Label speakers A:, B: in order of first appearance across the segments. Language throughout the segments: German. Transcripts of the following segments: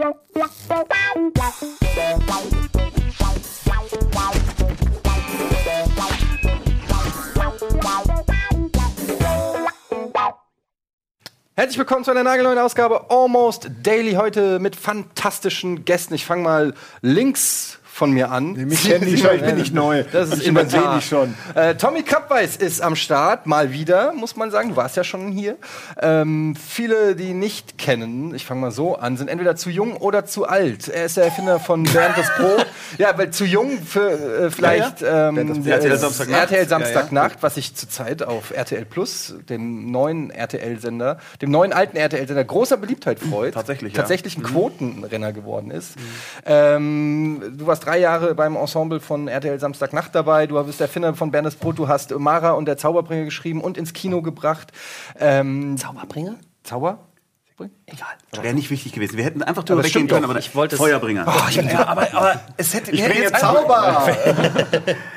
A: Herzlich willkommen zu einer nagelneuen Ausgabe Almost Daily. Heute mit fantastischen Gästen. Ich fange mal links von mir an.
B: Mich kennen die schon, ich bin nicht neu.
A: Das ist
B: ich
A: Inventar.
B: die schon.
A: Äh, Tommy Kappweis ist am Start, mal wieder, muss man sagen. Du warst ja schon hier. Ähm, viele, die nicht kennen, ich fange mal so an, sind entweder zu jung oder zu alt. Er ist der Erfinder von Bernd das Brot. ja, weil zu jung für äh, vielleicht Ähm,
B: Bernd das Brot.
A: der-
C: RTL Samstagnacht.
A: RTL Samstagnacht, was sich zurzeit auf RTL Plus, dem neuen RTL-Sender, dem neuen alten RTL-Sender großer Beliebtheit freut.
C: Tatsächlich, ja.
A: Tatsächlich ein Quotenrenner geworden ist. Ähm, du warst drei Jahre beim Ensemble von RTL Samstagnacht dabei. Du bist der Erfinder von Bernes Brot. Du hast Mara und der Zauberbringer geschrieben und ins Kino gebracht. Ähm,
D: Zauberbringer?
A: Zauber?
D: Egal.
C: Wäre nicht wichtig gewesen. Wir hätten einfach drüber weggehen können, aber
D: Ich wollte es-
C: Feuerbringer.
D: ja, aber, aber es hätte.
B: Ich bringe
D: jetzt
B: Zauber!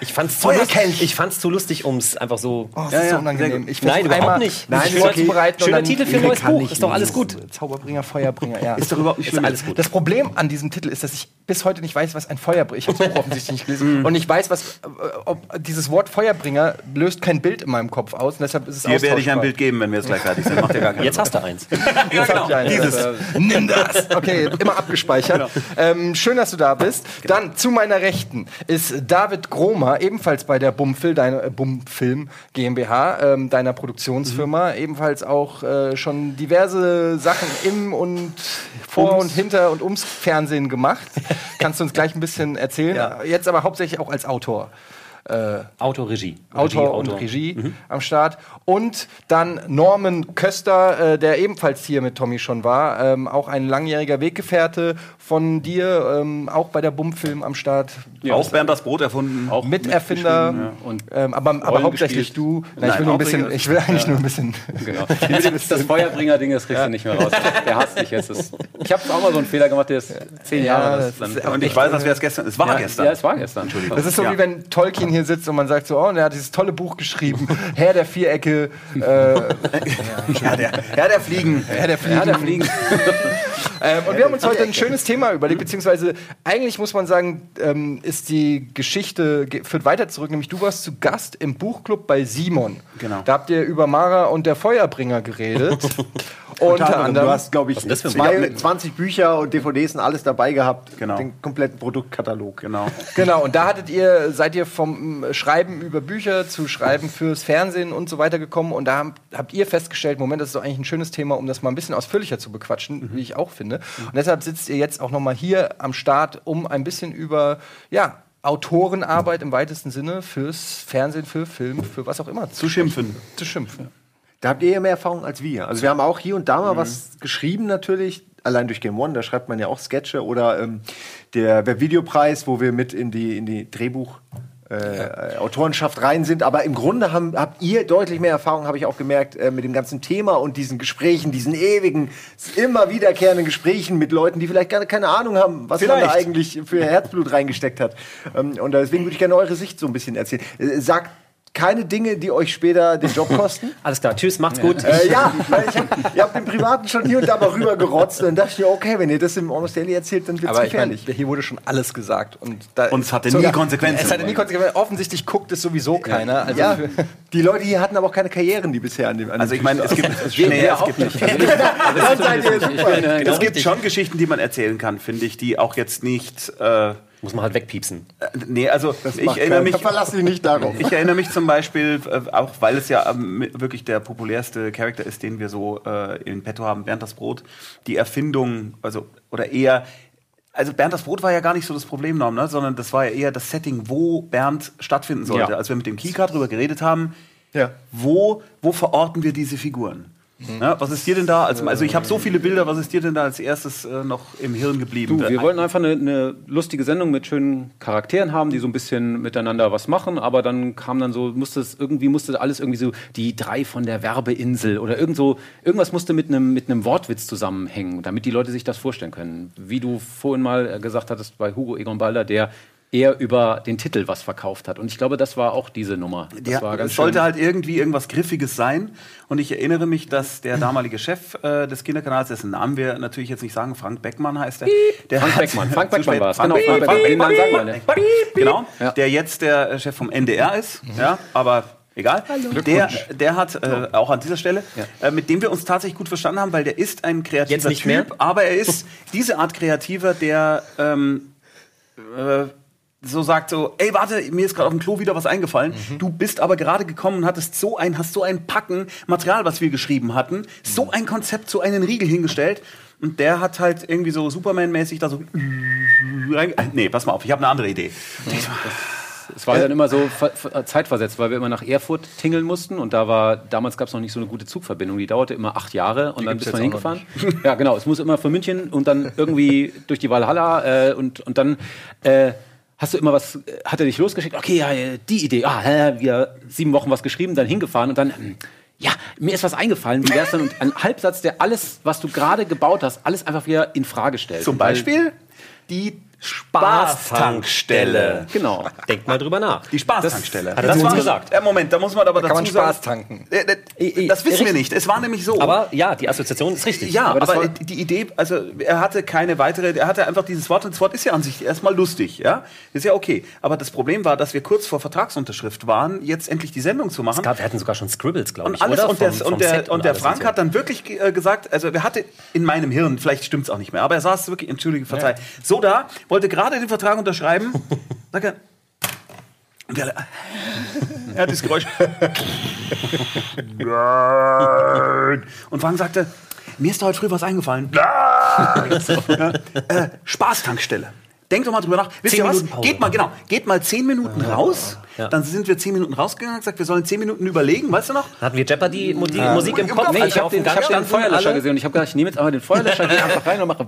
D: Ich fand's zu lustig. Ich fand's zu lustig, ums einfach so.
A: Oh, das
C: Ja,
A: ist so
C: ja,
A: unangenehm. Ich
D: Nein, überhaupt
A: einmal,
D: nicht.
A: Nein,
D: Mich
A: mich vorzubereiten.
D: Schöner
A: dann-
D: Titel für ein neues Buch. Ist doch alles gut.
A: Zauberbringer, Feuerbringer, ja.
C: Ist doch überhaupt nicht
D: Ist
C: schlimm.
D: alles gut.
A: Das Problem an diesem Titel ist, dass ich bis heute nicht weiß, was ein Feuerbringer ist. Ich habe es offensichtlich nicht gelesen. Und ich weiß, was äh, ob dieses Wort Feuerbringer löst kein Bild in meinem Kopf aus. Und deshalb ist es
C: Dir werde ich ein. Bild geben, wenn wir jetzt gleich fertig sind. Macht ja gar keinen
D: Jetzt hast du eins.
A: Jetzt hab eins.
C: Dieses.
A: Äh, Nimm das! Okay, immer abgespeichert. Ähm, schön, dass du da bist. Dann zu meiner Rechten ist David Gromer, ebenfalls bei der Bumfil, deiner äh, Bumfilm GmbH, ähm, deiner Produktionsfirma. Ebenfalls auch äh, schon diverse Sachen im und vor und hinter und ums Fernsehen gemacht. Kannst du uns gleich ein bisschen erzählen?
D: Ja.
A: Jetzt aber hauptsächlich auch als Autor.
D: Autoregie.
A: Autor und Regie am Start. Und dann Norman Köster, äh, der ebenfalls hier mit Tommy schon war. Ähm, auch ein langjähriger Weggefährte von dir, ähm, auch bei der Bumfilm am Start.
C: Auch Bernd das Brot erfunden.
E: Auch
A: Miterfinder,
E: ja. und
A: ähm, aber, aber hauptsächlich
E: gespielt.
A: du. Nein, ich will nur ein bisschen, ich will eigentlich nur ein bisschen.
E: Genau. Das, das Feuerbringer-Ding, das kriegst du nicht mehr raus. Der hasst dich jetzt. Das, ich habe auch mal so einen Fehler gemacht, der ist zehn
A: Ja,
E: Jahre.
A: das ist-
E: dann,
C: Und ich weiß, als wäre es gestern. Es war
E: ja,
C: gestern.
E: Ja, es war gestern, Entschuldigung.
A: Das ist so
C: Ja.
A: wie wenn Tolkien hier sitzt und man sagt so, oh, und er hat dieses tolle Buch geschrieben, Herr der Vierecke, äh,
C: ja, der, ja, der Fliegen.
A: Herr der Fliegen.
E: ja, der Fliegen.
A: Ähm, und wir haben uns heute ein schönes Thema überlegt, beziehungsweise eigentlich muss man sagen, ähm, ist die Geschichte ge- führt weiter zurück. Nämlich du warst zu Gast im Buchclub bei Simon.
C: Genau.
A: Da habt ihr über Mara und der Feuerbringer geredet. Unter anderem.
B: Du hast, glaube ich, zwei, 20 Bücher und DVDs und alles dabei gehabt.
C: Genau.
B: Den kompletten Produktkatalog.
C: Genau.
A: Genau, und da hattet ihr, seid ihr vom Schreiben über Bücher zu Schreiben fürs Fernsehen und so weiter gekommen und da habt, habt ihr festgestellt, Moment, das ist doch eigentlich ein schönes Thema, um das mal ein bisschen ausführlicher zu bequatschen, wie ich auch finde. Und deshalb sitzt ihr jetzt auch noch mal hier am Start, um ein bisschen über, ja, Autorenarbeit im weitesten Sinne fürs Fernsehen, für Film, für was auch immer
C: Zu schimpfen.
A: zu schimpfen.
B: Da habt ihr ja mehr Erfahrung als wir. Also wir haben auch hier und da mal was geschrieben natürlich. Allein durch Game One, da schreibt man ja auch Sketche oder ähm, der Webvideopreis, wo wir mit in die, in die Drehbuch äh, Autorenschaft rein sind, aber im Grunde haben, habt ihr deutlich mehr Erfahrung, habe ich auch gemerkt, äh, mit dem ganzen Thema und diesen Gesprächen, diesen ewigen, immer wiederkehrenden Gesprächen mit Leuten, die vielleicht gar keine Ahnung haben, was man da
C: Vielleicht.
B: eigentlich für Herzblut reingesteckt hat. Ähm, und deswegen würde ich gerne eure Sicht so ein bisschen erzählen. Äh, sagt keine Dinge, die euch später den Job kosten.
D: Alles klar, tschüss, macht's gut.
B: Äh, ja, weil ich hab, ihr habt den Privaten schon hier und da mal rübergerotzt. Und dann dachte ich mir, okay, wenn ihr das im Almost Daily erzählt, dann wird's
A: Aber ich meine,
B: gefährlich.
A: hier wurde schon alles gesagt. Und, da,
C: Und es hatte nie Konsequenzen.
A: Es hatte nie Konsequenzen. Offensichtlich guckt es sowieso keiner. Also
B: ja, die Leute hier hatten aber auch keine Karrieren, die bisher an dem an
C: Also ich meine, es gibt, nee, es gibt,
E: nicht. Ich
C: es gibt schon Geschichten, die man erzählen kann, finde ich, die auch jetzt nicht. Äh,
D: Muss man halt wegpiepsen.
C: nee, also ich
B: Macht
C: erinnere mich.
B: Verlass dich nicht darauf.
C: Ich erinnere mich zum Beispiel, äh, auch weil es ja ähm, wirklich der populärste Charakter ist, den wir so äh, in petto haben, Bernd das Brot, die Erfindung, also oder eher, also Bernd das Brot war ja gar nicht so das Problem, Norm, ne? sondern das war ja eher das Setting, wo Bernd stattfinden sollte.
D: Ja.
C: Als wir mit dem Kika drüber geredet haben,
B: Ja.
C: wo, wo verorten wir diese Figuren? Ja, was ist dir denn da? Als, also ich habe so viele Bilder, was ist dir denn da als erstes äh, noch im Hirn geblieben?
E: Du, wir wollten einfach eine, eine lustige Sendung mit schönen Charakteren haben, die so ein bisschen miteinander was machen, aber dann kam dann so, musste es irgendwie, musste alles irgendwie so die drei von der Werbeinsel oder irgend so, irgendwas musste mit einem mit einem Wortwitz zusammenhängen, damit die Leute sich das vorstellen können. Wie du vorhin mal äh, gesagt hattest bei Hugo Egon Balder, der eher über den Titel was verkauft hat. Und ich glaube, das war auch diese Nummer. Das
C: Ja,
E: war ganz
C: es sollte
E: schön.
C: halt irgendwie irgendwas Griffiges sein. Und ich erinnere mich, dass der damalige Chef äh, des Kinderkanals, dessen Namen wir natürlich jetzt nicht sagen, Frank Beckmann heißt er. Der
E: Frank Beckmann. Frank Beckmann war es.
C: Frank
E: Genau, Frank
C: Beckmann.
E: Beckmann. Nicht.
C: Genau,
E: Ja.
C: der jetzt der Chef vom NDR ist. Ja, aber egal. Der, der hat äh, auch an dieser Stelle, äh, mit dem wir uns tatsächlich gut verstanden haben, weil der ist ein kreativer
D: Jetzt nicht
C: Typ,
D: mehr?
C: aber er ist diese Art Kreativer, der ähm, äh, so sagt so, ey, warte, mir ist gerade auf dem Klo wieder was eingefallen. Du bist aber gerade gekommen und hattest so ein, hast so ein Packen Material, was wir geschrieben hatten, so ein Konzept, so einen Riegel hingestellt. Und der hat halt irgendwie so Superman-mäßig da so. rein- Nee, pass mal auf, ich habe eine andere Idee.
E: Es war dann immer so ver ver zeitversetzt, weil wir immer nach Erfurt tingeln mussten und da war, damals gab es noch nicht so eine gute Zugverbindung, die dauerte immer acht Jahre und dann bist man hingefahren. Ja, genau, es muss immer von München und dann irgendwie durch die Walhalla äh, und, und dann äh, hast du immer was, äh, hat er dich losgeschickt, okay, ja, äh, die Idee, ah, wir sieben Wochen was geschrieben, dann hingefahren und dann, hm, ja, mir ist was eingefallen, wie wär's dann? Und ein Halbsatz, der alles, was du gerade gebaut hast, alles einfach wieder in Frage stellt.
C: Zum
E: Weil-
C: Beispiel die Spaßtankstelle.
E: Genau.
D: Denkt mal drüber nach.
C: Die Spaßtankstelle.
D: Das hat er uns gesagt.
C: Äh, Moment, da muss man aber
A: Da
C: dazu
A: kann man
C: sagen.
A: Spaß tanken.
C: Äh, äh, Das wissen wir nicht. Es war nämlich so.
D: Aber ja, die Assoziation ist richtig.
C: ja, aber,
E: war-
C: die Idee, also er hatte keine weitere, er hatte einfach dieses Wort und das Wort ist ja an sich erstmal lustig, ja, ist ja okay. Aber das Problem war, dass wir kurz vor Vertragsunterschrift waren, jetzt endlich die Sendung zu machen.
D: Es gab, wir hatten sogar schon Scribbles, glaube
C: Und
D: ich.
C: alles
D: oder?
C: und der,
D: Vom- vom
C: und der,
D: Set
C: und der Frank
D: so.
C: hat dann wirklich äh, gesagt, also er hatte in meinem Hirn, vielleicht stimmt es auch nicht mehr, aber er saß wirklich, entschuldige, verzeih, so da, wollte gerade den Vertrag unterschreiben, sagt er, und alle, er hat dieses Geräusch. und Frank sagte, mir ist da heute früh was eingefallen. ja, äh, Spaßtankstelle. Denkt doch mal drüber nach. Wisst ihr was? Geht mal, genau, geht mal zehn Minuten raus.
D: Ja.
C: Dann sind wir zehn Minuten rausgegangen, gesagt, wir sollen zehn Minuten überlegen, weißt du noch?
D: Hatten wir Jeopardy Musik, Musik im Kopf?
E: Nee, ich habe den, hab den Feuerlöscher gesehen und ich habe gedacht, ich nehme jetzt einfach den Feuerlöscher, gehe einfach rein und mache Wack,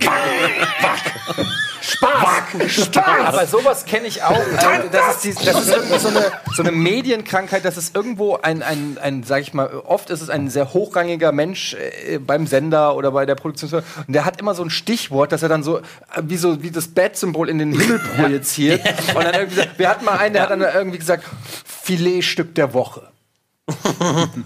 E: Wack. Spaß! Spaß!
A: Aber sowas kenne ich auch. Äh, das, ist die, das ist so eine, so eine Medienkrankheit, dass es irgendwo ein, ein, ein, sag ich mal, oft ist es ein sehr hochrangiger Mensch äh, beim Sender oder bei der Produktion. Und der hat immer so ein Stichwort, dass er dann so, äh, wie so, wie das Bat-Symbol in den Himmel projiziert. Und dann irgendwie wir hatten mal einen, der hat dann irgendwie gesagt, Filetstück der Woche.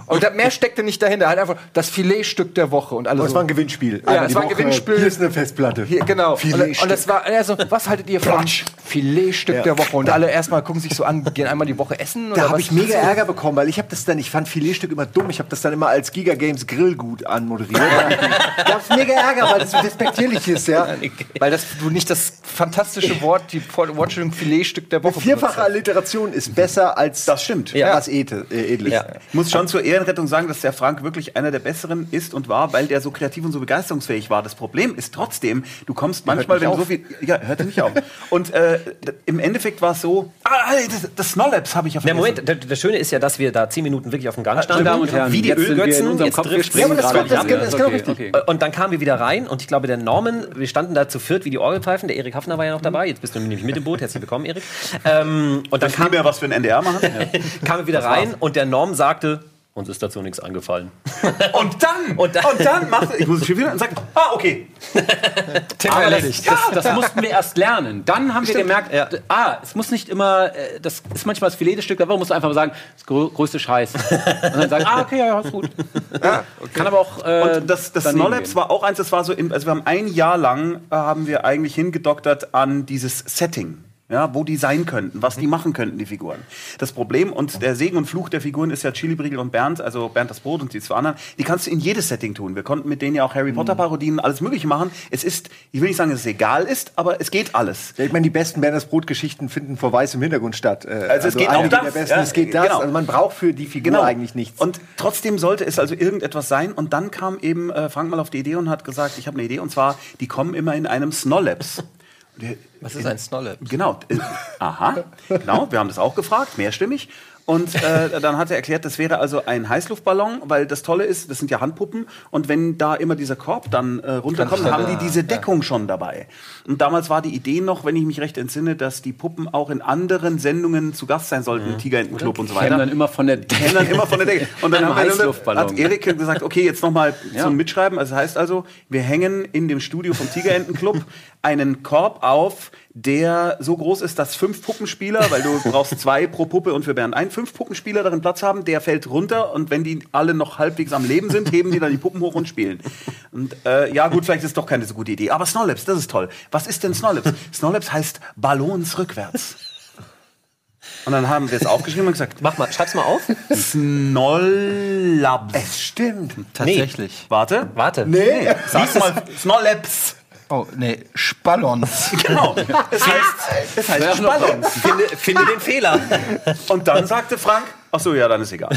A: Und mehr steckte nicht dahinter, halt einfach das Filetstück der Woche und alles.
B: Das war ein Gewinnspiel.
A: Ja, es war ein
B: Woche.
A: Gewinnspiel.
B: Hier ist eine Festplatte.
A: Hier, genau. Und,
B: Filetstück.
A: und das war also, was haltet ihr von Filetstück
B: Ja.
A: der Woche? Und alle erstmal gucken sich so an, gehen einmal die Woche essen
B: Da habe ich mega Ärger bekommen, weil ich habe das dann, ich fand Filetstück immer dumm. Ich habe das dann immer als Giga Games Grillgut anmoderiert. da ich mega Ärger, weil das so despektierlich ist, ja.
A: Weil das, du nicht das fantastische Wort, die Wortstellung Filetstück der Woche
B: Vierfache Alliteration ist besser als
C: Das stimmt.
B: ja. was Ete, äh, Edles.
D: Ja.
C: Ich muss schon zur Ehrenrettung sagen, dass der Frank wirklich einer der Besseren ist und war, weil der so kreativ und so begeisterungsfähig war. Das Problem ist trotzdem, du kommst manchmal, wenn du so viel. Ja, hörte nicht auf. Und äh, im Endeffekt war es so. Ah, das, das Snollabs habe ich ja
D: Der
C: vergessen.
D: Moment, der, das Schöne ist ja, dass wir da zehn Minuten wirklich auf dem Gang standen.
E: Damen und Herren,
D: wie die
E: jetzt
D: Ölgötzen. Jetzt
E: Kopf,
D: trifft
B: Ja, das das das
E: okay, okay.
D: Und dann kamen wir wieder rein und ich glaube, der Norman, wir standen da zu viert wie die Orgelpfeifen, der Erik Hafner war ja noch dabei, jetzt bist du nämlich mit im Boot, herzlich willkommen, Erik. Ähm, und dann kam,
C: mehr was für ein NDR machen.
D: kamen wir wieder rein und der Norm sagte, uns ist dazu nichts eingefallen.
C: Und dann,
D: Und
C: und
D: dann-
C: dann, macht ich muss schon wieder und sagt, ah, okay.
A: Thema erledigt.
E: Das, das mussten wir erst lernen. Dann haben wir gemerkt,
D: Ja.
E: ah, es muss nicht immer, äh, das ist manchmal das Filetstück der Woche, musst du einfach mal sagen, das grö größte Scheiß. Und dann sagen, ah, okay, ja, ja, ist gut. Kann aber auch. Äh,
C: Und das, das
E: gehen.
C: war auch eins, das war so, in, also wir haben ein Jahr lang, äh, haben wir eigentlich hingedoktert an dieses Setting. Ja, wo die sein könnten, was die machen könnten, die Figuren. Das Problem und der Segen und Fluch der Figuren ist ja Chili, Briegel und Bernd, also Bernd das Brot und die zwei anderen, die kannst du in jedes Setting tun. Wir konnten mit denen ja auch Harry Potter Parodien, alles mögliche machen. Es ist, ich will nicht sagen, dass es egal ist, aber es geht alles.
B: Ja, ich meine, die besten Bernd das Brot-Geschichten finden vor weißem Hintergrund statt. Äh,
C: Also es geht auch das,
B: Der besten,
C: ja,
B: es geht das.
C: genau.
B: Also man braucht für die Figur eigentlich nichts.
C: Und trotzdem sollte es also irgendetwas sein. Und dann kam eben äh, Frank mal auf die Idee und hat gesagt, ich habe eine Idee. Und zwar, die kommen immer in einem Snollabs.
A: Was ist ein Snollab?
C: Genau. Äh, aha. Genau, wir haben das auch gefragt, mehrstimmig. Und äh, dann hat er erklärt, das wäre also ein Heißluftballon, weil das Tolle ist, das sind ja Handpuppen. Und wenn da immer dieser Korb dann äh, runterkommt, dann haben die diese Deckung schon dabei. Und damals war die Idee noch, wenn ich mich recht entsinne, dass die Puppen auch in anderen Sendungen zu Gast sein sollten, Tigerentenclub und so weiter.
E: dann immer von der
C: kennen dann immer von der Decke. Und dann haben wir,
E: Heißluftballon.
C: hat Erik gesagt, okay, jetzt nochmal
E: Ja.
C: zum Mitschreiben. Also das heißt also, wir hängen in dem Studio vom Tigerentenclub einen Korb auf, der so groß ist, dass fünf Puppenspieler, weil du brauchst zwei pro Puppe und für Bernd ein, fünf Puppenspieler darin Platz haben, der fällt runter und wenn die alle noch halbwegs am Leben sind, heben die dann die Puppen hoch und spielen. Und äh, ja gut, vielleicht ist es doch keine so gute Idee. Aber Snollips, das ist toll. Was ist denn Snollips? Snollips heißt Ballons rückwärts. Und dann haben wir es aufgeschrieben und gesagt,
D: Mach mal, schreib's mal auf.
C: Snollabs.
B: Es stimmt.
A: Tatsächlich.
C: Warte.
D: Warte.
B: Nee.
C: Sag mal, Snolleps.
A: Oh, nee, Spallons.
C: Genau. Es heißt, es heißt Spallons.
D: Finde, finde den Fehler.
C: Und dann sagte Frank, ach so, ja, dann ist egal.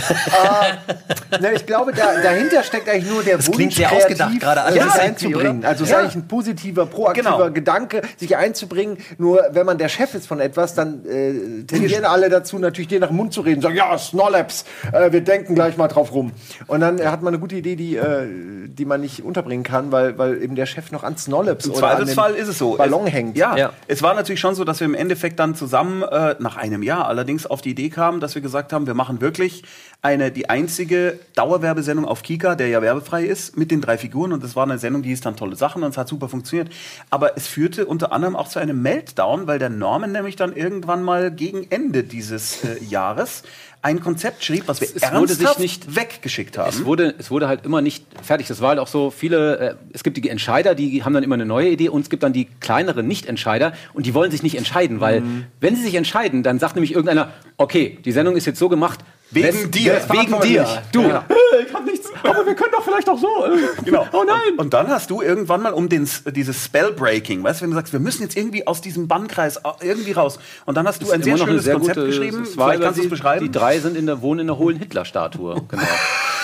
B: Na, ich glaube, da, dahinter steckt eigentlich nur der Wunsch,
D: klingt sehr
B: kreativ
D: ausgedacht, gerade alles
B: sich
D: irgendwie,
B: einzubringen. Also es ist
C: Ja.
B: eigentlich ein positiver, proaktiver
C: Genau.
B: Gedanke, sich einzubringen. Nur wenn man der Chef ist von etwas, dann äh, tendieren alle dazu, natürlich dir nach dem Mund zu reden. Sagen, ja, Snolleps, äh, wir denken gleich mal drauf rum. Und dann äh, hat man eine gute Idee, die, äh, die man nicht unterbringen kann, weil, weil eben der Chef noch an Snolleps
C: Im
B: oder an
C: Zweifelsfall
B: dem
C: ist es so.
B: Ballon
C: es,
B: hängt.
C: Ja,
D: Ja.
C: es war natürlich schon so, dass wir im Endeffekt dann zusammen, äh, nach einem Jahr allerdings, auf die Idee kamen, dass wir gesagt haben, wir machen wirklich eine, die einzige Dauerwerbesendung auf Kika, der ja werbefrei ist, mit den drei Figuren. Und das war eine Sendung, die hieß dann tolle Sachen und es hat super funktioniert. Aber es führte unter anderem auch zu einem Meltdown, weil der Norman nämlich dann irgendwann mal gegen Ende dieses äh, Jahres ein Konzept schrieb, was wir
E: Es- es wurde sich
C: ernsthaft
E: nicht-
C: weggeschickt haben.
E: Es wurde, es wurde halt immer nicht fertig. Das war halt auch so viele, äh, es gibt die Entscheider, die haben dann immer eine neue Idee und es gibt dann die kleineren Nicht-Entscheider und die wollen sich nicht entscheiden, weil
C: Mhm.
E: wenn sie sich entscheiden, dann sagt nämlich irgendeiner, okay, die Sendung ist jetzt so gemacht,
C: Wegen
E: wes-
C: dir.
E: wes- Wegen dir. Du.
C: Ja.
E: Äh, Ich hab nichts, aber wir können doch vielleicht auch so. äh.
C: Genau.
E: Oh nein.
C: Und, und dann hast du irgendwann mal um den, dieses Spellbreaking, weißt du, wenn du sagst, wir müssen jetzt irgendwie aus diesem Bannkreis irgendwie raus. Und dann hast du ein sehr schönes Konzept
E: gute-
C: geschrieben.
E: es war
C: Vielleicht kannst du es beschreiben.
E: Die drei sind in der, wohnen in der hohlen Hitler-Statue.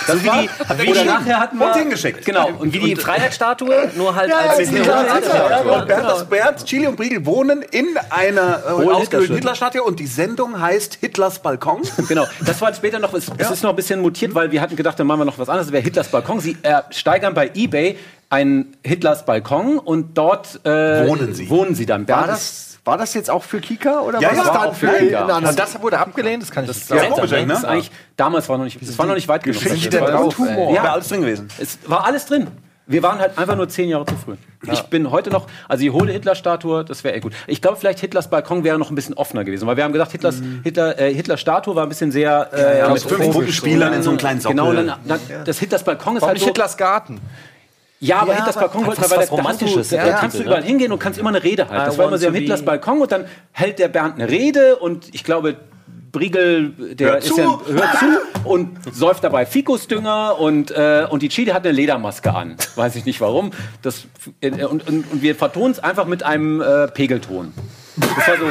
E: Genau.
C: so wie die, wie
E: Oder nachher hatten wir
C: und hingeschickt.
E: Genau.
D: Und wie die Freiheitsstatue, nur halt als
C: Als Hitler,
D: hohe
C: Hitler, Bernd, das Bernd, Chili und Briegel wohnen in einer äh, ausgehöhlten
E: Hitlerstatue.
C: Hitlerstatue und die Sendung heißt Hitlers Balkon.
E: Genau, das war später noch, es, es ist noch ein bisschen mutiert, weil wir hatten gedacht, dann machen wir noch was anderes, das wäre Hitlers Balkon. Sie äh, steigern bei Ebay einen Hitlers Balkon und dort äh,
C: Wohnen sie.
E: wohnen sie dann.
B: War das, war das jetzt auch für Kika oder
C: Ja,
B: war
C: ja,
B: das
C: war
B: dann
E: auch für Kika.
A: Und das wurde abgelehnt, das kann ich nicht
C: Ja,
A: sagen.
C: komisch,
E: das
C: ne?
E: ist eigentlich, damals war noch nicht, es war noch nicht weit genug.
A: Geschichte
E: Das war-
A: drauf,
E: das-
A: ey.
C: Wäre
E: Ja,
C: alles drin gewesen.
E: es war alles drin. Wir waren halt einfach nur zehn Jahre zu früh. Ich bin heute noch, also die hohle Hitler-Statue, das wäre echt gut. Ich glaube, vielleicht Hitlers Balkon wäre noch ein bisschen offener gewesen, weil wir haben gesagt, Hitlers, Hitler, äh, Hitlers-Statue war ein bisschen sehr äh,
C: ja,
E: mit
C: fünf
E: Vogel-
C: Puppenspielern in so einem kleinen Sockel.
E: Genau, dann, dann, das Hitlers Balkon ist
A: Warum
E: halt
A: nicht
E: so,
A: Hitlers Garten?
E: Ja, aber
B: Ja,
E: Hitlers Balkon wollte
D: fast
E: weil da, hast du, da kannst du überall hingehen und kannst immer eine Rede halten.
D: I
E: Das war immer so am Hitlers Balkon und dann hält der Bernd eine Rede und ich glaube, Briegel, der
C: Hört
E: ist
C: zu.
E: ja, hört zu und säuft dabei Fikusdünger und, äh, und die Chili hat eine Ledermaske an. Weiß ich nicht warum. Das, äh, und, und, und wir vertonen es einfach mit einem äh, Pegelton. Das war so,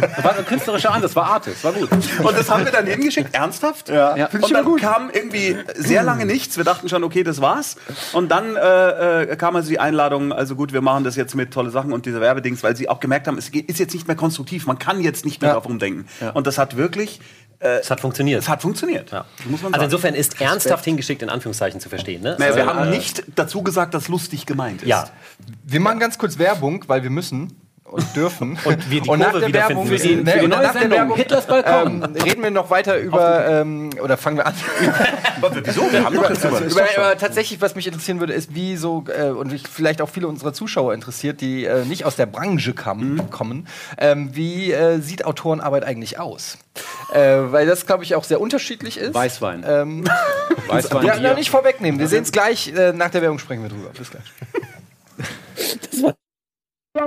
E: das war so ein künstlerischer Ansatz, war Artist, war gut.
C: Und das haben wir dann hingeschickt, ernsthaft?
B: Ja,
E: Ja.
B: finde ich
C: Und dann
B: gut.
C: kam irgendwie sehr lange nichts. Wir dachten schon, okay, das war's. Und dann äh, äh, kam also die Einladung, also gut, wir machen das jetzt mit tolle Sachen und diese Werbedings, weil sie auch gemerkt haben, es geht- ist jetzt nicht mehr konstruktiv. Man kann jetzt nicht mehr
A: Ja.
C: drauf rumdenken. Und das hat wirklich, äh,
D: Es hat funktioniert.
C: es hat funktioniert.
D: Ja.
C: Muss man
D: Also
C: sagen.
D: insofern ist ernsthaft hingeschickt in Anführungszeichen zu verstehen. Ne?
C: naja, wir
D: Also,
C: haben
D: äh,
C: nicht dazu gesagt, dass lustig gemeint ist.
D: Ja,
A: Wir machen ganz kurz Werbung, weil wir müssen und dürfen.
D: Und wir die
A: nach
D: Kurve
A: der
D: wiederfinden
A: Werbung,
D: müssen.
A: ne,
E: Für die
A: und
E: neue Sendung,
A: Werbung
E: Hitlers Balkon.
A: ähm, reden wir noch weiter über, ähm, oder fangen wir an,
C: Wieso? Wir haben doch jetzt
A: über, über tatsächlich, was mich interessieren würde, ist, wie so, äh, und ich, vielleicht auch viele unserer Zuschauer interessiert, die äh, nicht aus der Branche kam, kommen, ähm, wie äh, sieht Autorenarbeit eigentlich aus? Äh, weil das, glaube ich, auch sehr unterschiedlich ist.
E: Weißwein.
A: Ähm,
E: Weißwein.
A: ja, noch nicht vorwegnehmen. Wir sehen es gleich. Äh, nach der Werbung sprechen wir drüber. Bis gleich. Wir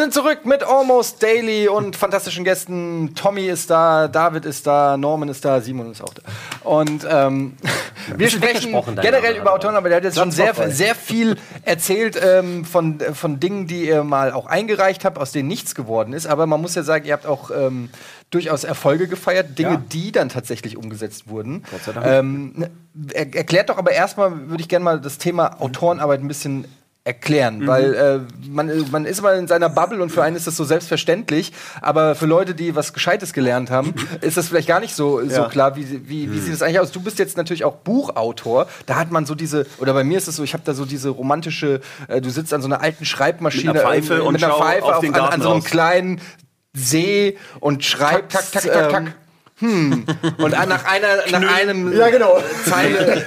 A: sind zurück mit Almost Daily und fantastischen Gästen. Tommy ist da, David ist da, Norman ist da, Simon ist auch da. Und ähm, wir sprechen generell über Autoren, aber der hat jetzt schon sehr, sehr viel erzählt ähm, von, von Dingen, die ihr mal auch eingereicht habt, aus denen nichts geworden ist. Aber man muss ja sagen, ihr habt auch ähm, durchaus Erfolge gefeiert, Dinge,
B: Ja.
A: die dann tatsächlich umgesetzt wurden. Gott sei Dank. Ähm, ne, er, erklärt doch aber erstmal, würde ich gerne mal das Thema Autorenarbeit ein bisschen erklären,
B: Mhm.
A: weil äh, man, man ist mal in seiner Bubble und für einen ist das so selbstverständlich, aber für Leute, die was Gescheites gelernt haben, ist das vielleicht gar nicht so, so
B: Ja.
A: klar, wie, wie, wie sieht das eigentlich aus? Du bist jetzt natürlich auch Buchautor, da hat man so diese, oder bei mir ist es so, ich habe da so diese romantische, äh, du sitzt an so einer alten Schreibmaschine
C: Mit einer Pfeife und
A: mit einer
C: schau
A: Pfeife
C: auf
A: auf,
C: den
A: an, an so einem
C: raus.
A: kleinen See und schreibst.
B: Tak, tak, tak, tak, tak.
A: ähm, Und nach einer, nach einem
B: Ja, genau.
A: Zeile.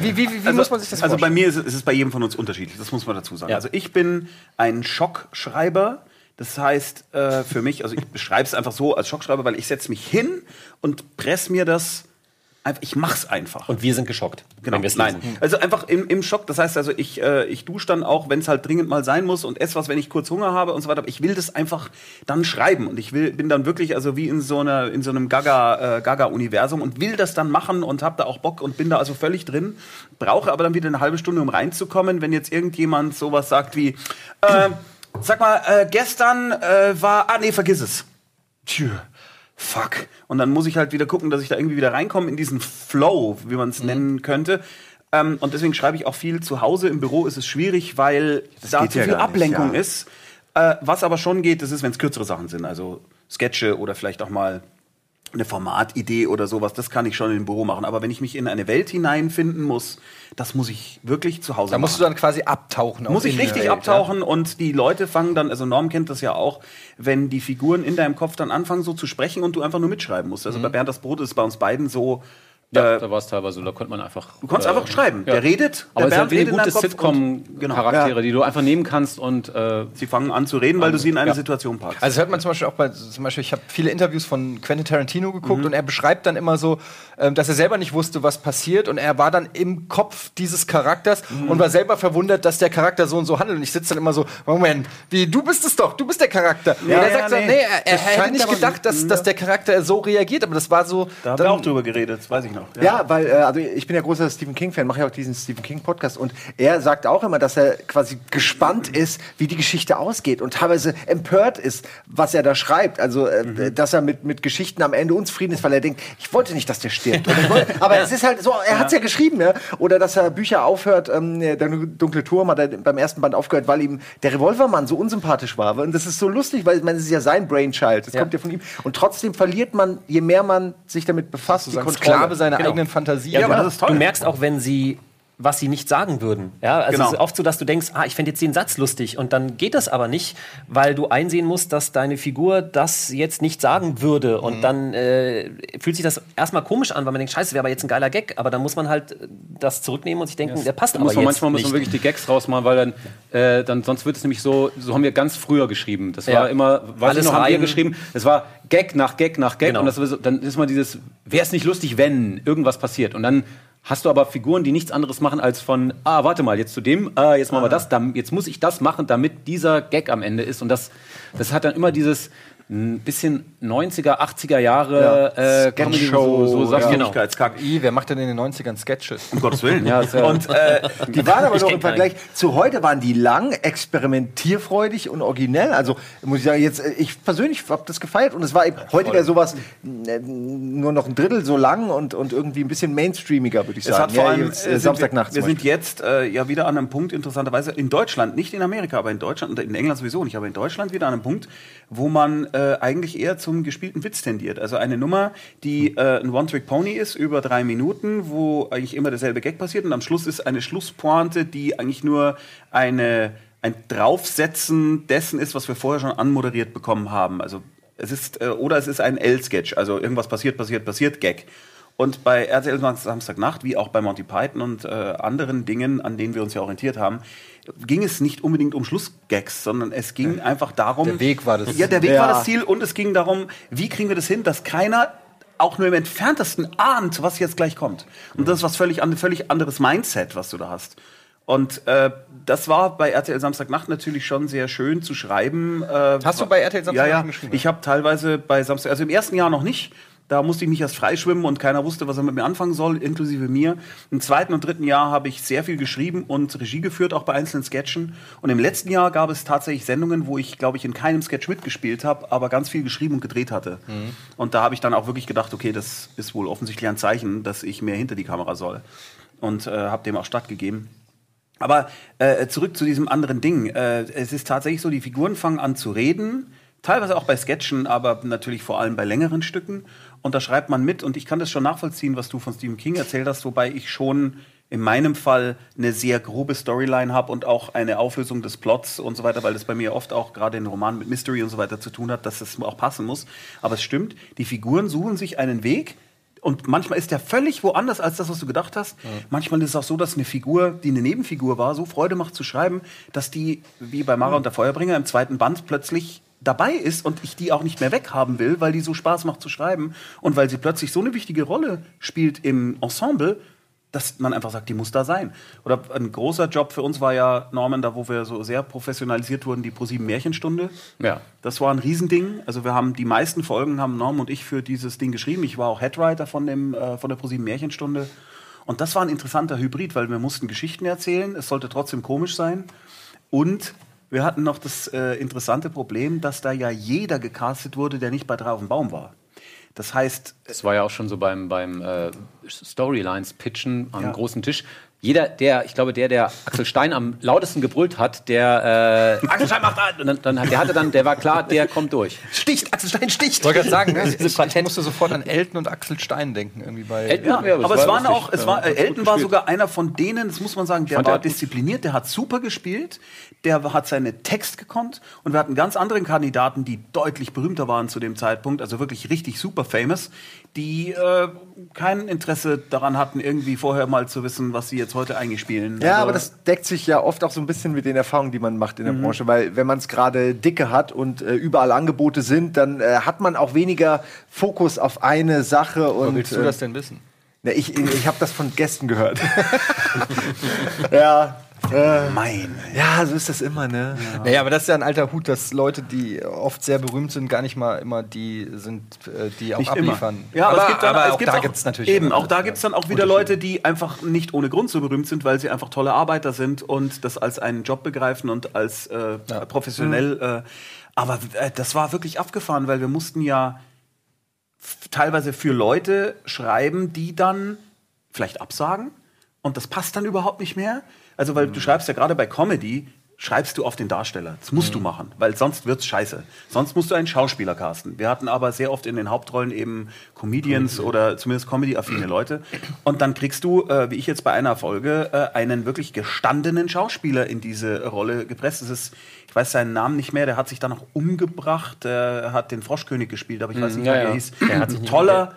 A: Wie, wie, wie, wie muss man sich das
C: also
A: vorstellen?
C: bei mir ist es, ist es bei jedem von uns unterschiedlich, das muss man dazu sagen.
D: Ja.
C: Also ich bin ein Schockschreiber. Das heißt äh, für mich, also ich beschreibe es einfach so als Schockschreiber, weil ich setze mich hin und press mir das ich mach's einfach.
D: Und wir sind geschockt,
C: Genau,
D: wenn
C: nein.
D: lesen.
C: Also einfach im, im Schock. Das heißt also, ich, äh, ich dusche dann auch, wenn es halt dringend mal sein muss und esse was, wenn ich kurz Hunger habe und so weiter. Aber ich will das einfach dann schreiben und ich will, bin dann wirklich also wie in so einer in so einem Gaga äh, Gaga und will das dann machen und habe da auch Bock und bin da also völlig drin. Brauche aber dann wieder eine halbe Stunde, um reinzukommen, wenn jetzt irgendjemand sowas sagt wie, äh, sag mal, äh, gestern äh, war, ah nee, vergiss es. Tschüss. Fuck. Und dann muss ich halt wieder gucken, dass ich da irgendwie wieder reinkomme in diesen Flow, wie man
B: Mhm.
C: es nennen könnte. Ähm, und deswegen schreibe ich auch viel zu Hause. Im Büro ist es schwierig, weil da
B: geht
C: zu
B: ja
C: viel
B: gar nicht,
C: Ablenkung
B: ja.
C: ist. Äh, was aber schon geht, das ist, wenn es kürzere Sachen sind. Also Sketche oder vielleicht auch mal eine Formatidee oder sowas, das kann ich schon im Büro machen. Aber wenn ich mich in eine Welt hineinfinden muss, das muss ich wirklich zu Hause
A: Da
C: machen.
A: musst du dann quasi abtauchen. auch
C: Muss ich richtig
A: Welt,
C: abtauchen und die Leute fangen dann, also Norm kennt das ja auch, wenn die Figuren in deinem Kopf dann anfangen so zu sprechen und du einfach nur mitschreiben musst. Also bei Bernd das Brot ist bei uns beiden so,
E: Ja,
C: äh,
E: da war es teilweise so, da konnte man einfach.
C: du kannst
E: äh,
C: einfach schreiben.
E: ja.
C: Der redet,
E: Aber
C: der
E: es sind
C: in
E: gute
C: deinem Kopf und-
E: Sitcom-Charaktere,
C: Genau.
E: die du einfach nehmen kannst und äh,
C: Sie fangen an zu reden, weil du sie in eine
E: Ja.
C: Situation packst.
A: Also das hört man zum Beispiel auch bei, zum Beispiel, ich habe viele Interviews von Quentin Tarantino
C: Mhm.
A: geguckt und er beschreibt dann immer so, ähm, dass er selber nicht wusste, was passiert und er war dann im Kopf dieses Charakters
C: Mhm.
A: und war selber verwundert, dass der Charakter so und so handelt. Und ich sitze dann immer so, Moment, wie, du bist es doch, du bist der Charakter.
C: Ja,
A: und er
C: ja,
A: sagt so,
C: nee.
A: nee, er, er hätte nicht gedacht, dass, dass der Charakter so reagiert, aber das war so.
C: da haben
A: dann-
C: wir auch drüber geredet, das weiß ich noch.
B: Ja, weil äh, also ich bin ja großer Stephen King-Fan, mache ja auch diesen Stephen King-Podcast und er sagt auch immer, dass er quasi gespannt ist, wie die Geschichte ausgeht und teilweise empört ist, was er da schreibt. Also, äh, dass er mit, mit Geschichten am Ende unzufrieden ist, weil er denkt, ich wollte nicht, dass der stirbt. Wollte, aber es ist halt so, er hat es ja geschrieben, ja. Oder dass er Bücher aufhört, ähm, der dunkle Turm hat er beim ersten Band aufgehört, weil ihm der Revolvermann so unsympathisch war. Und das ist so lustig, weil es ist ja sein Brainchild, das kommt ja von ihm. Und trotzdem verliert man, je mehr man sich damit befasst, die Kontrolle.
A: Sklave seiner
D: Genau.
A: eigenen Fantasie.
C: Ja, aber das ist toll.
D: Du merkst auch, wenn sie was sie nicht sagen würden. Ja, also
C: Genau.
D: es ist oft so, dass du denkst, ah, ich fände jetzt den Satz lustig und dann geht das aber nicht, weil du einsehen musst, dass deine Figur das jetzt nicht sagen würde und dann äh, fühlt sich das erstmal komisch an, weil man denkt, scheiße, wäre aber jetzt ein geiler Gag, aber dann muss man halt äh, das zurücknehmen und sich denken, der passt
E: Da
D: aber
E: muss man
D: jetzt
E: manchmal muss
D: nicht.
E: man wirklich die Gags rausmachen, weil dann, äh, dann sonst wird es nämlich so, so haben wir ganz früher geschrieben. Das
D: Ja.
E: war immer, weiß
D: Alles
E: ich noch, haben wir geschrieben, es war Gag nach Gag nach Gag
D: Genau.
E: und das, dann ist mal dieses, wäre es nicht lustig, wenn irgendwas passiert und dann hast du aber Figuren, die nichts anderes machen als von, ah, warte mal, jetzt zu dem, ah, jetzt machen wir das, dann, jetzt muss ich das machen, damit dieser Gag am Ende ist. Und das, das hat dann immer dieses ein bisschen 90er, 80er Jahre äh, Comedy,
B: Sketch-Show,
E: so, so Sachen.
B: ja.
E: Genau.
C: Kack.
A: I, wer macht denn in den 90ern Sketches?
C: Um Gottes Willen.
E: Ja, ja-
C: und äh,
B: Die waren aber
D: Ich
B: noch im Vergleich zu heute waren die lang, experimentierfreudig und originell. Also muss ich sagen, jetzt äh, ich persönlich habe das gefeiert und es war eben, heute wäre sowas äh, nur noch ein Drittel so lang und, und irgendwie ein bisschen mainstreamiger, würde ich
C: Es
B: sagen.
C: hat vor
B: Ja,
C: allem
B: jetzt,
C: äh,
B: äh,
C: sind
B: Samstagnachts.
C: Wir, wir sind jetzt äh, ja wieder an einem Punkt, interessanterweise, in Deutschland, nicht in Amerika, aber in Deutschland und in England sowieso nicht, aber in Deutschland wieder an einem Punkt, wo man äh, eigentlich eher zum gespielten Witz tendiert. Also eine Nummer, die äh, ein One-Trick-Pony ist, über drei Minuten, wo eigentlich immer derselbe Gag passiert und am Schluss ist eine Schlusspointe, die eigentlich nur eine, ein Draufsetzen dessen ist, was wir vorher schon anmoderiert bekommen haben. Also es ist, äh, oder es ist ein L-Sketch, also irgendwas passiert, passiert, passiert, Gag. Und bei RTL Samstagnacht, wie auch bei Monty Python und äh, anderen Dingen, an denen wir uns ja orientiert haben, ging es nicht unbedingt um Schlussgags, sondern es ging einfach darum.
A: Der Weg war das
C: Ja, der Weg
B: Ja.
C: war das Ziel und es ging darum, wie kriegen wir das hin, dass keiner auch nur im entferntesten ahnt, was jetzt gleich kommt. Und das ist was völlig, an, völlig anderes Mindset, was du da hast. Und äh, das war bei RTL Samstagnacht natürlich schon sehr schön zu schreiben. Äh,
A: Hast du bei RTL
C: ja,
A: Samstagnacht
C: ja.
A: geschrieben?
C: Ich habe teilweise bei Samstag, also im ersten Jahr noch nicht. Da musste ich mich erst freischwimmen und keiner wusste, was er mit mir anfangen soll, inklusive mir. Im zweiten und dritten Jahr habe ich sehr viel geschrieben und Regie geführt, auch bei einzelnen Sketchen. Und im letzten Jahr gab es tatsächlich Sendungen, wo ich, glaube ich, in keinem Sketch mitgespielt habe, aber ganz viel geschrieben und gedreht hatte. Und da habe ich dann auch wirklich gedacht, okay, das ist wohl offensichtlich ein Zeichen, dass ich mehr hinter die Kamera soll. Und äh, habe dem auch stattgegeben. Aber äh, zurück zu diesem anderen Ding. Äh, es ist tatsächlich so, die Figuren fangen an zu reden, teilweise auch bei Sketchen, aber natürlich vor allem bei längeren Stücken. Und da schreibt man mit und ich kann das schon nachvollziehen, was du von Stephen King erzählt hast, wobei ich schon in meinem Fall eine sehr grobe Storyline habe und auch eine Auflösung des Plots und so weiter, weil das bei mir oft auch gerade in Romanen mit Mystery und so weiter zu tun hat, dass es auch passen muss. Aber es stimmt, die Figuren suchen sich einen Weg, und manchmal ist der völlig woanders als das, was du gedacht hast. Manchmal ist es auch so, dass eine Figur, die eine Nebenfigur war, so Freude macht zu schreiben, dass die, wie bei Mara und der Feuerbringer, im zweiten Band plötzlich dabei ist und ich die auch nicht mehr weghaben will, weil die so Spaß macht zu schreiben und weil sie plötzlich so eine wichtige Rolle spielt im Ensemble, dass man einfach sagt, die muss da sein. Oder ein großer Job für uns war ja, Norman, da wo wir so sehr professionalisiert wurden, die ProSieben Märchenstunde.
E: Ja.
C: Das war ein Riesending. Also wir haben die meisten Folgen haben Norm und ich für dieses Ding geschrieben. Ich war auch Headwriter von dem äh, von der ProSieben Märchenstunde. Und das war ein interessanter Hybrid, weil wir mussten Geschichten erzählen. Es sollte trotzdem komisch sein. Und wir hatten noch das äh, interessante Problem, dass da ja jeder gecastet wurde, der nicht bei drei auf dem Baum war. Das heißt,
E: Das war ja auch schon so beim, beim äh, Storylines-Pitchen am
C: Ja.
E: großen Tisch. Jeder, der, ich glaube, der, der Axel Stein am lautesten gebrüllt hat, der äh, Axel Stein macht das! Und dann, dann, der hatte dann, der war klar, der kommt durch.
D: Sticht, Axel Stein sticht.
A: wollte gerade sagen, ne? Ich, ich musste sofort an Elton und Axel Stein denken, irgendwie bei.
E: Elton-
C: Ja,
E: Ja, aber
C: aber
E: es
C: es
E: war
C: waren
E: lustig.
C: auch, es war, äh, Elton war sogar einer von denen, das muss man sagen, der war diszipliniert, der hat super gespielt, der hat seine Text gekonnt und wir hatten ganz andere Kandidaten, die deutlich berühmter waren zu dem Zeitpunkt, also wirklich richtig super famous, die äh, kein Interesse daran hatten, irgendwie vorher mal zu wissen, was sie jetzt heute eigentlich spielen.
B: Ja,
C: Also-
B: aber das deckt sich ja oft auch so ein bisschen mit den Erfahrungen, die man macht in der
C: Mhm.
B: Branche, weil wenn man es gerade dicke hat und äh, überall Angebote sind, dann äh, hat man auch weniger Fokus auf eine Sache und
A: willst du
B: äh,
A: das denn wissen?
B: ne, ich ich habe das von Gästen gehört. ja, äh,
C: Mein.
B: ja, so ist das immer, ne?
A: Naja, aber das ist ja ein alter Hut, dass Leute, die oft sehr berühmt sind, gar nicht mal immer die sind, äh, die auch
C: Nicht
A: abliefern.
C: immer. Ja, aber, es gibt dann,
A: aber
C: es
A: auch
C: gibt
A: da gibt es natürlich.
C: Eben, auch da gibt es
A: ja.
C: dann auch wieder Leute, die einfach nicht ohne Grund so berühmt sind, weil sie einfach tolle Arbeiter sind und das als einen Job begreifen und als äh, professionell. Äh, aber äh, das war wirklich abgefahren, weil wir mussten ja teilweise für Leute schreiben, die dann vielleicht absagen und das passt dann überhaupt nicht mehr. Also, weil du schreibst ja gerade bei Comedy, schreibst du auf den Darsteller. Das musst du machen, weil sonst wird's scheiße. Sonst musst du einen Schauspieler casten. Wir hatten aber sehr oft in den Hauptrollen eben Comedians oder zumindest Comedy-affine Leute. Und dann kriegst du, äh, wie ich jetzt bei einer Folge, äh, einen wirklich gestandenen Schauspieler in diese Rolle gepresst. Das ist, ich weiß seinen Namen nicht mehr, der hat sich dann noch umgebracht, der hat den Froschkönig gespielt, aber ich weiß nicht,
E: ja,
C: wie er
E: ja.
C: hieß.
D: Der hat
C: toller,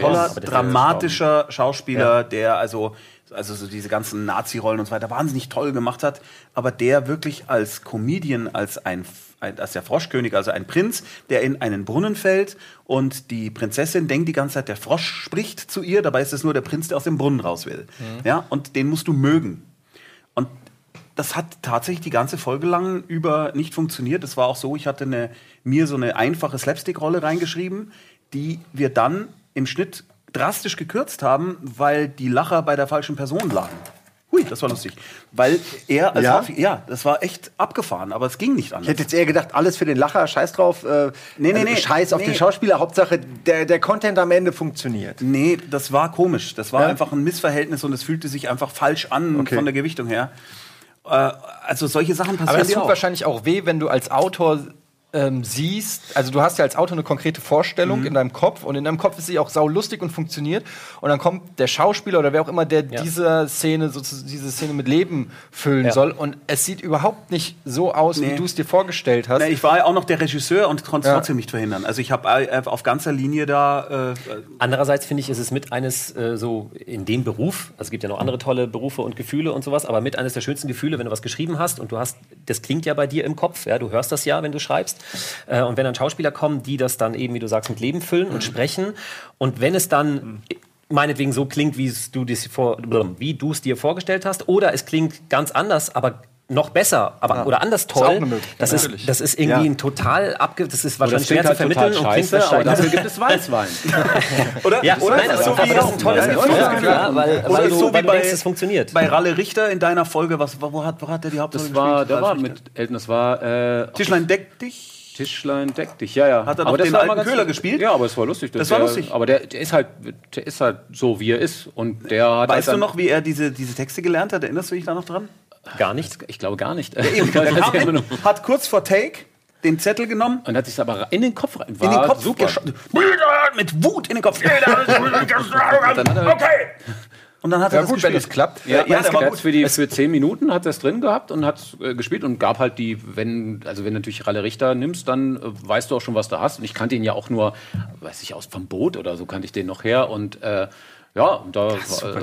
C: toller,
D: der ist
C: dramatischer Schauspieler, der also also so diese ganzen Nazi-Rollen und so weiter wahnsinnig toll gemacht hat, aber der wirklich als Comedian, als ein, als der Froschkönig, also ein Prinz, der in einen Brunnen fällt und die Prinzessin denkt die ganze Zeit, der Frosch spricht zu ihr, dabei ist es nur der Prinz, der aus dem Brunnen raus will. Ja, und den musst du mögen. Und das hat tatsächlich die ganze Folge lang über nicht funktioniert. Es war auch so, ich hatte eine, mir so eine einfache Slapstick-Rolle reingeschrieben, die wir dann im Schnitt drastisch gekürzt haben, weil die Lacher bei der falschen Person lagen. Hui, das war lustig. Weil er als
B: Ja?
C: Ja, das war echt abgefahren, aber es ging nicht anders.
B: Ich hätte jetzt eher gedacht, alles für den Lacher, scheiß drauf. Äh,
C: Nee, nee,
B: also
C: nee.
B: Scheiß auf
C: Nee.
B: den Schauspieler, Hauptsache der, der Content am Ende funktioniert.
C: Nee, das war komisch. Das war
B: Ja?
C: einfach ein Missverhältnis und es fühlte sich einfach falsch an
B: Okay.
C: von der Gewichtung her. Äh, also solche Sachen passieren
A: Aber
C: dir
A: tut
C: auch.
A: wahrscheinlich auch weh, wenn du als Autor ähm, siehst, also du hast ja als Autor eine konkrete Vorstellung in deinem Kopf und in deinem Kopf ist sie auch saulustig und funktioniert und dann kommt der Schauspieler oder wer auch immer, der
D: Ja.
A: diese Szene sozusagen diese Szene mit Leben füllen
D: Ja.
A: soll und es sieht überhaupt nicht so aus, wie
C: Nee.
A: du es dir vorgestellt hast.
C: Na, ich war ja auch noch der Regisseur und konnte es
A: Ja.
C: trotzdem nicht verhindern. Also ich habe auf ganzer Linie da. Äh,
D: Andererseits finde ich, ist es mit eines äh, so in dem Beruf, also es gibt ja noch andere tolle Berufe und Gefühle und sowas, aber mit eines der schönsten Gefühle, wenn du was geschrieben hast und du hast, das klingt ja bei dir im Kopf, ja, du hörst das ja, wenn du schreibst. Äh, und wenn dann Schauspieler kommen, die das dann eben, wie du sagst, mit Leben füllen und sprechen. Und wenn es dann meinetwegen so klingt, wie du es vor, wie du es dir vorgestellt hast, oder es klingt ganz anders, aber noch besser, aber oder anders toll.
A: Möglichkeit,
D: das ist das ist irgendwie
B: Ja.
D: ein total abge, das ist wahrscheinlich
E: das
D: schwer zu
E: halt
D: vermitteln und klingt
E: scheiße, aber dafür gibt es Weißwein.
C: oder?
D: ja,
C: oder?
D: nein, aber,
C: so
D: aber das ist ein tolles
C: Ja,
D: Gefühl,
C: ja,
D: ja, weil,
C: Oder
D: weil
C: ist
D: du,
C: so wie
D: weil
C: bei,
D: denkst, es funktioniert.
C: bei Ralle Richter in deiner Folge, was, wo, hat, wo hat der die Hauptrolle
E: Das war,
C: gespielt?
E: der war mit? Elton, das war äh,
C: Tischlein deck dich.
E: Tischlein deck dich, ja, ja.
C: Hat er
E: aber das
C: den alten Köhler gespielt?
E: Ja, aber es war lustig.
C: Das war
E: der,
C: lustig.
E: Aber der, der ist halt, der ist halt so, wie er ist. Und der hat
C: Weißt
E: halt
C: du noch, wie er diese, diese Texte gelernt hat? Erinnerst du dich da noch dran?
D: Gar nicht.
E: Ich glaube gar nicht.
C: Eben, der kam hin, hat kurz vor Take den Zettel genommen,
E: Und hat sich aber in den Kopf rein.
C: in den Kopf
E: super.
C: Mit Wut in den Kopf.
E: hat er-
C: okay. Und dann hat er
A: Ja,
C: das
A: gut, wenn das klappt.
C: Ja, ja,
E: Ja,
C: der war gut.
E: für die für zehn Minuten hat er es drin gehabt und hat äh, gespielt und gab halt die, wenn also wenn du natürlich Ralle Richter nimmst, dann äh, weißt du auch schon, was du hast. Und ich kannte ihn ja auch nur, weiß ich aus vom Boot oder so kannte ich den noch her und äh, ja, und da, äh,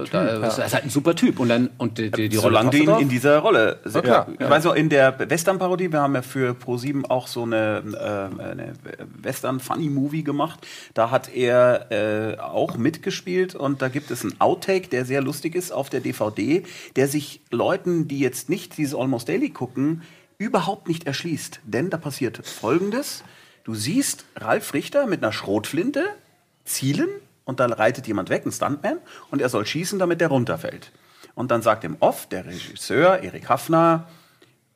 E: da ist er ist halt ein super Typ und dann und die, die, die Rolle
C: Solange
E: passt
C: du ihn
E: drauf.
C: in dieser Rolle.
A: klar.
C: Ich weiß noch, in der Western-Parodie, wir haben ja für Pro7 auch so eine, äh, eine Western-Funny-Movie gemacht. Da hat er äh, auch mitgespielt und da gibt es einen Outtake, der sehr lustig ist auf der DVD, der sich Leuten, die jetzt nicht dieses Almost Daily gucken, überhaupt nicht erschließt. Denn da passiert Folgendes. Du siehst Ralf Richter mit einer Schrotflinte zielen und dann reitet jemand weg, ein Stuntman, und er soll schießen, damit der runterfällt. Und dann sagt im Off der Regisseur, Erik Hafner,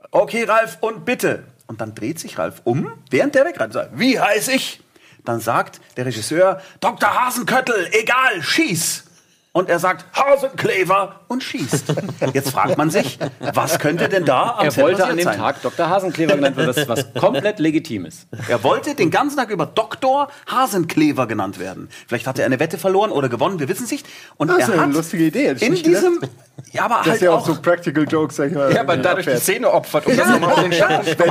C: okay, Ralf, und bitte. Und dann dreht sich Ralf um, während der wegrennt, und sagt, wie heiß ich? Dann sagt der Regisseur, Dr. Hasenköttel, egal, schieß. Und er sagt, Hasenklever und schießt. Jetzt fragt man sich, was könnte denn da am
E: er wollte an dem
C: sein?
E: Tag Dr. Hasenkleber genannt werden, was, was komplett legitim ist.
C: Er wollte den ganzen Tag über Doktor Hasenklever genannt werden. Vielleicht hat er eine Wette verloren oder gewonnen, wir wissen es nicht. Und
B: Das
C: er
B: ist eine
C: hat
B: lustige Idee, hätte ich
C: in
B: nicht gedacht.
C: diesem, ja, aber
B: Das
C: halt
B: ist ja auch
C: auch,
B: so Practical Jokes, sag ich mal.
A: Ja, aber dadurch die Szene opfert, um das
C: Ja,
A: nochmal auf den Schatten
B: dann-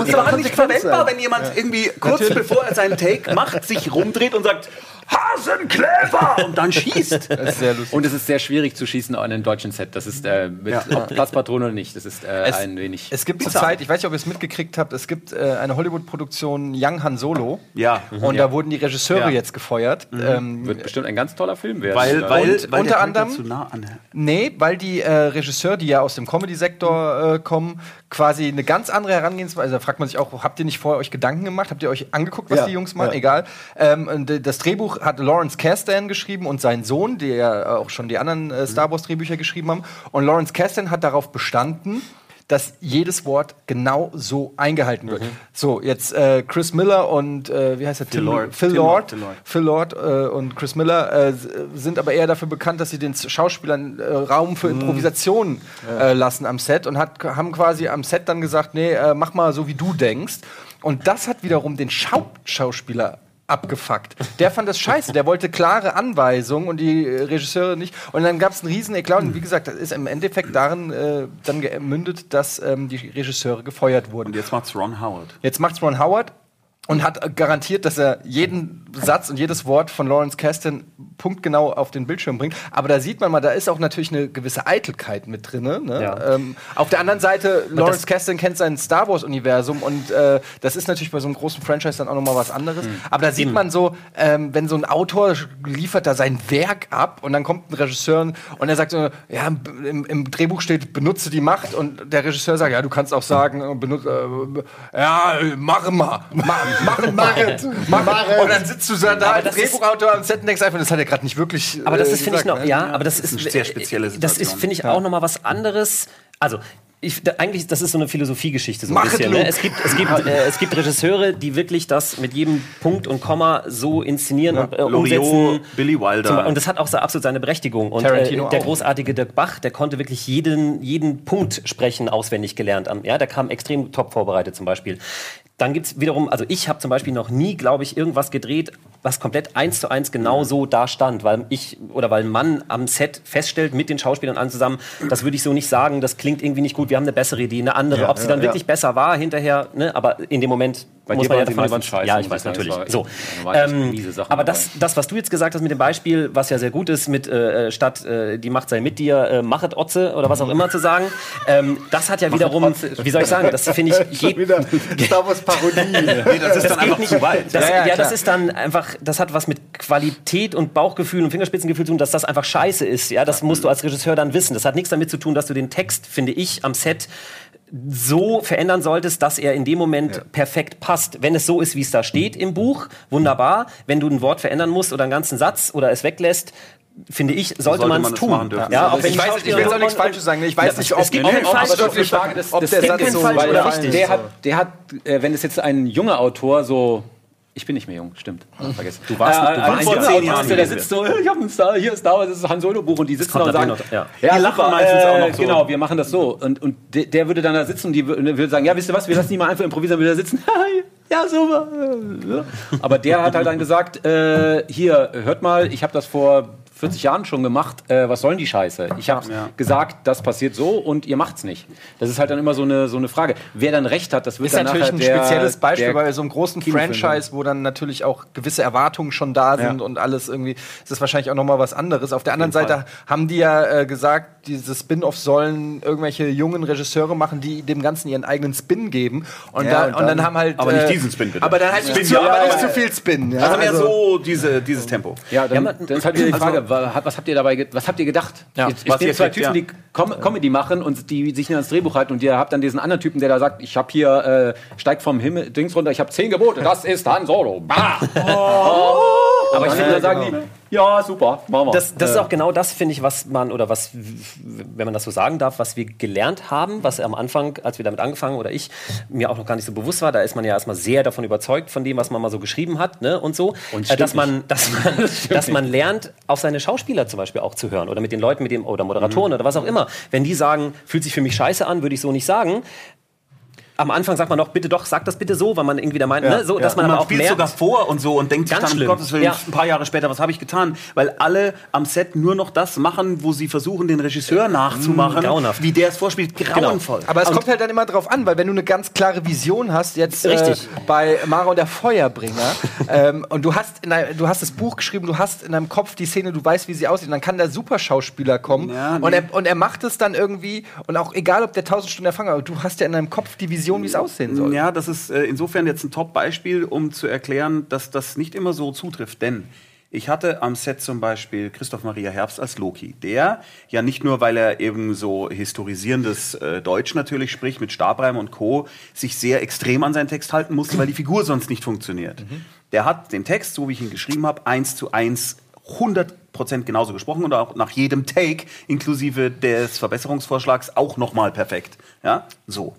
C: und es war
B: auch
C: nicht verwendbar,
B: sein.
C: wenn jemand irgendwie kurz bevor er seinen Take macht, sich rumdreht und sagt Hasenklever und dann schießt.
A: Das ist sehr lustig.
E: Und es ist sehr schwierig zu schießen an einem deutschen Set. Das ist äh, mit ob Platzpatrone oder nicht. Das ist äh,
A: Es,
E: ein wenig.
A: es gibt zurzeit, ich weiß nicht, ob ihr es mitgekriegt habt, es gibt äh, eine Hollywood-Produktion Young Han Solo.
C: Ja.
A: Und da wurden die Regisseure
C: Ja.
A: jetzt gefeuert. Ähm,
E: wird bestimmt ein ganz toller Film werden.
C: Weil, weil,
A: Und
C: weil
A: unter anderem-
C: zu nah an.
A: Nee, weil die äh, Regisseure, die ja aus dem Comedy-Sektor äh, kommen, quasi eine ganz andere Herangehensweise. Da fragt man sich auch, habt ihr nicht vorher euch Gedanken gemacht? Habt ihr euch angeguckt, was
B: Ja,
A: die Jungs machen?
B: ja.
A: Egal. Ähm, und, äh, das Drehbuch hat Lawrence Kasdan geschrieben und sein Sohn, der ja auch schon die anderen äh, Star Wars-Drehbücher geschrieben haben. Und Lawrence Kasdan hat darauf bestanden, dass jedes Wort genau so eingehalten wird. So, jetzt äh, Chris Miller und äh, wie heißt er?
C: Lord.
A: Phil
C: Tim
A: Lord.
C: Phil Lord.
A: Phil Lord äh, und Chris Miller äh, sind aber eher dafür bekannt, dass sie den Schauspielern äh, Raum für Improvisation äh, lassen am Set und hat, haben quasi am Set dann gesagt, nee, äh, mach mal so, wie du denkst. Und das hat wiederum den Hauptschauspieler abgefuckt. Der fand das scheiße. Der wollte klare Anweisungen und die äh, Regisseure nicht. Und dann gab es einen riesen Eklat. Und wie gesagt, das ist im Endeffekt darin äh, dann gemündet, dass ähm, die Regisseure gefeuert wurden.
C: Und jetzt macht's Ron Howard.
A: Jetzt macht's Ron Howard und hat garantiert, dass er jeden Satz und jedes Wort von Lawrence Kasdan punktgenau auf den Bildschirm bringt. Aber da sieht man mal, da ist auch natürlich eine gewisse Eitelkeit mit drin. Ne?
D: Ja.
A: Ähm, auf der anderen Seite, Lawrence Kasdan kennt sein Star Wars-Universum und äh, das ist natürlich bei so einem großen Franchise dann auch nochmal was anderes. Aber da sieht man so, ähm, wenn so ein Autor liefert da sein Werk ab und dann kommt ein Regisseur und er sagt so, ja, im, im Drehbuch steht, benutze die Macht und der Regisseur sagt, ja, du kannst auch sagen, äh, benutze, äh, ja, äh, mach mal, mach, mach, mach, es, mach, Und dann sitzt du da, da als Drehbuchautor am Set und denkst einfach, das hat er gerade nicht wirklich
D: Aber das
A: äh,
D: ist, finde ich, noch,
A: ne?
D: ja, aber das ist,
C: eine sehr spezielle
D: Das ist,
C: Situation.
D: finde ich, auch noch mal was anderes. Also, ich, da, eigentlich, das ist so eine Philosophiegeschichte so ein
A: Mach
D: bisschen. Ne? Es gibt, es gibt, äh, es gibt Regisseure, die wirklich das mit jedem Punkt und Komma so inszenieren und äh,
C: Loriot,
D: umsetzen.
C: Billy Wilder.
D: Zum, und das hat auch so absolut seine Berechtigung. Und äh, der
A: auch.
D: großartige Dirk Bach, der konnte wirklich jeden, jeden Punkt sprechen, auswendig gelernt. Ja, der kam extrem top vorbereitet zum Beispiel. Dann gibt's wiederum, also ich habe zum Beispiel noch nie, glaube ich, irgendwas gedreht, was komplett eins zu eins genau so da stand, weil ich oder weil ein Mann am Set feststellt mit den Schauspielern allen zusammen, das würde ich so nicht sagen, das klingt irgendwie nicht gut, wir haben eine bessere Idee, eine andere. Ob sie dann wirklich besser war hinterher, ne, aber in dem Moment
E: Bei
D: muss
E: dir
D: man ja
E: waren scheiße,
D: Ja, ich weiß natürlich.
E: das
D: So. Ähm, aber das, das, was du jetzt gesagt hast mit dem Beispiel, was ja sehr gut ist, mit äh, statt äh, die Macht sei mit dir, äh, machet Otze oder was auch immer zu sagen, ähm, das hat ja wiederum, wie soll ich sagen, das finde ich, geht,
B: wieder Star Wars Parodie.
C: Nee, das ist dann einfach zu weit.
D: das,
A: Ja,
D: ja,
A: ja,
D: das ist dann einfach, das hat was mit Qualität und Bauchgefühl und Fingerspitzengefühl zu tun, dass das einfach scheiße ist. Ja, das musst du als Regisseur dann wissen. Das hat nichts damit zu tun, dass du den Text, finde ich, am Set so verändern solltest, dass er in dem Moment perfekt passt. Wenn es so ist, wie es da steht im Buch, wunderbar. Wenn du ein Wort verändern musst oder einen ganzen Satz oder es weglässt, finde ich, sollte,
C: sollte
D: man es
C: es
D: tun.
C: machen dürfen.
D: Ja, wenn
A: ich weiß, ich will jetzt auch nichts Falsches sagen. Ich weiß
D: Ja,
A: nicht,
D: es
A: ob
D: gibt
A: nee, ob-
D: Falsch
A: ob-
D: Frage
A: ob
E: des
A: der
E: Tempos,
A: Satz so
E: weil
D: oder
E: der-
D: richtig.
E: Der hat, der hat äh, wenn es jetzt ein junger Autor so ich bin nicht mehr jung, stimmt. Hab Vergessen. Du
D: warst- du
E: ein
D: warst
C: vor zehn Jahren
E: der sitzt so, ich habe ein Star, hier ist Star Wars, das ist Han Solo Buch und die sitzen da und sagen,
D: noch,
E: ja,
C: Die lachen meistens auch
E: äh,
C: noch so.
E: Genau, wir machen das so und und der, der würde dann da sitzen und die wür- würde sagen, ja, wisst ihr was, wir lassen die mal einfach improvisieren, würde da sitzen. Ja, super. Aber der hat halt dann gesagt, äh, hier, hört mal, ich habe das vor 40 Jahren schon gemacht. Äh, was sollen die Scheiße? Ich habe
C: Ja.
E: gesagt, das passiert so und ihr macht's nicht. Das ist halt dann immer so eine, so eine Frage. Wer dann recht hat, das wird
A: Ist
E: dann
A: natürlich
E: nachher
A: ein
E: der,
A: spezielles Beispiel bei so einem großen Franchise, wo dann natürlich auch gewisse Erwartungen schon da sind
E: Ja.
A: und alles irgendwie. Ist das wahrscheinlich auch nochmal was anderes. Auf der anderen Seite haben die ja äh, gesagt, diese Spin-offs sollen irgendwelche jungen Regisseure machen, die dem Ganzen ihren eigenen Spin geben. Und,
B: Ja,
A: dann,
B: und
A: und dann
B: dann-
A: haben halt.
C: Aber nicht diesen Spin, bitte.
A: Aber dann halt
C: Spin,
A: nicht, zu,
C: ja,
A: aber nicht zu viel Spin. Ja?
C: Also mehr
A: Also-
C: so diese, dieses Tempo.
E: Ja, dann,
D: Ja, man-
E: dann ist halt wieder die
C: also-
E: Frage, wa- was habt ihr dabei, was habt ihr gedacht?
A: Ja.
E: Jetzt,
C: Was ihr
E: zwei
C: kriegt,
E: Typen,
C: ja.
E: die Com Comedy machen und die sich nicht ans Drehbuch halten und ihr habt dann diesen anderen Typen, der da sagt, ich habe hier, äh, steigt vom Himmel, Dings runter, ich habe zehn Gebote, das ist Han Solo. Bah! Aber ich finde, da sagen die, ja, super, machen wir.
D: Das, das
E: Äh,
D: ist auch genau das, finde ich, was man, oder was, wenn man das so sagen darf, was wir gelernt haben, was am Anfang, als wir damit angefangen, oder ich, mir auch noch gar nicht so bewusst war, da ist man ja erstmal sehr davon überzeugt, von dem, was man mal so geschrieben hat, ne, und so,
E: Und
D: äh, dass man, dass man, dass man lernt, auf seine Schauspieler zum Beispiel auch zu hören, oder mit den Leuten, mit dem, oder Moderatoren, oder was auch immer. Wenn die sagen, fühlt sich für mich scheiße an, würde ich so nicht sagen. Am Anfang sagt man noch, bitte doch, sag das bitte so, weil man irgendwie da meint, ne, so, dass man
C: Und
D: aber
C: man
D: auch
C: spielt
D: merkt,
C: sogar vor und so und denkt sich
D: Ganz
C: dann, um
D: schlimm.
C: Gottes Willen,
D: Ja.
C: ein paar Jahre später, was habe ich getan? Weil alle am Set nur noch das machen, wo sie versuchen, den Regisseur nachzumachen,
D: grauenhaft.
C: wie der es vorspielt. Grauenvoll.
A: Aber es kommt halt dann immer drauf an, weil wenn du eine ganz klare Vision hast, jetzt
D: Richtig.
A: Äh, bei Mara und der Feuerbringer, ähm, und du hast, in dein, du hast das Buch geschrieben, du hast in deinem Kopf die Szene, du weißt, wie sie aussieht, und dann kann der Superschauspieler kommen
C: Ja, nee.
A: und, er, und er macht es dann irgendwie, und auch egal, ob der 1000 Stunden Erfahrung hat, aber du hast ja in deinem Kopf die Vision, wie es aussehen soll.
C: Ja, das ist äh, insofern jetzt ein Top-Beispiel, um zu erklären, dass das nicht immer so zutrifft. Denn ich hatte am Set zum Beispiel Christoph Maria Herbst als Loki, der ja nicht nur, weil er eben so historisierendes äh, Deutsch natürlich spricht, mit Stabreim und Co., sich sehr extrem an seinen Text halten musste, weil die Figur sonst nicht funktioniert. Der hat den Text, so wie ich ihn geschrieben habe, eins zu eins 100% genauso gesprochen und auch nach jedem Take, inklusive des Verbesserungsvorschlags, auch nochmal perfekt. Ja, so.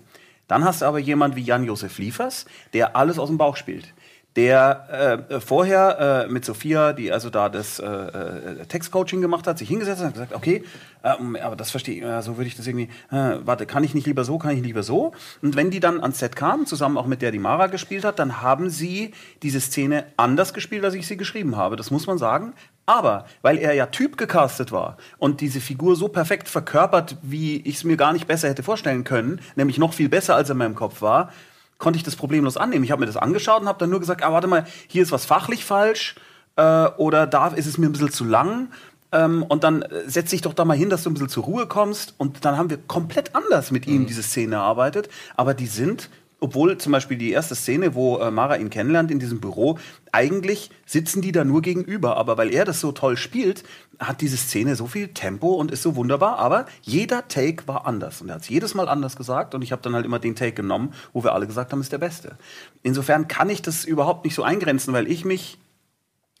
C: Dann hast du aber jemand wie Jan-Josef Liefers, der alles aus dem Bauch spielt. Der äh, vorher äh, mit Sophia, die also da das äh, äh, Textcoaching gemacht hat, sich hingesetzt hat und gesagt, okay, ähm, aber das verstehe ich, äh, so würde ich das irgendwie, äh, warte, kann ich nicht lieber so, kann ich lieber so? Und wenn die dann ans Set kamen, zusammen auch mit der die Mara gespielt hat, dann haben sie diese Szene anders gespielt, als ich sie geschrieben habe. Das muss man sagen. Aber weil er ja Typ gecastet war und diese Figur so perfekt verkörpert, wie ich es mir gar nicht besser hätte vorstellen können, nämlich noch viel besser, als er in meinem Kopf war, konnte ich das problemlos annehmen. Ich habe mir das angeschaut und habe dann nur gesagt, ah, warte mal, hier ist was fachlich falsch äh, oder da ist es mir ein bisschen zu lang. Ähm, und dann äh, setz dich doch da mal hin, dass du ein bisschen zur Ruhe kommst. Und dann haben wir komplett anders mit ihm diese Szene erarbeitet. Aber die sind, obwohl zum Beispiel die erste Szene, wo äh, Mara ihn kennenlernt in diesem Büro, eigentlich sitzen die da nur gegenüber. Aber weil er das so toll spielt, hat diese Szene so viel Tempo und ist so wunderbar. Aber jeder Take war anders. Und er hat es jedes Mal anders gesagt. Und ich habe dann halt immer den Take genommen, wo wir alle gesagt haben, ist der beste. Insofern kann ich das überhaupt nicht so eingrenzen, weil ich mich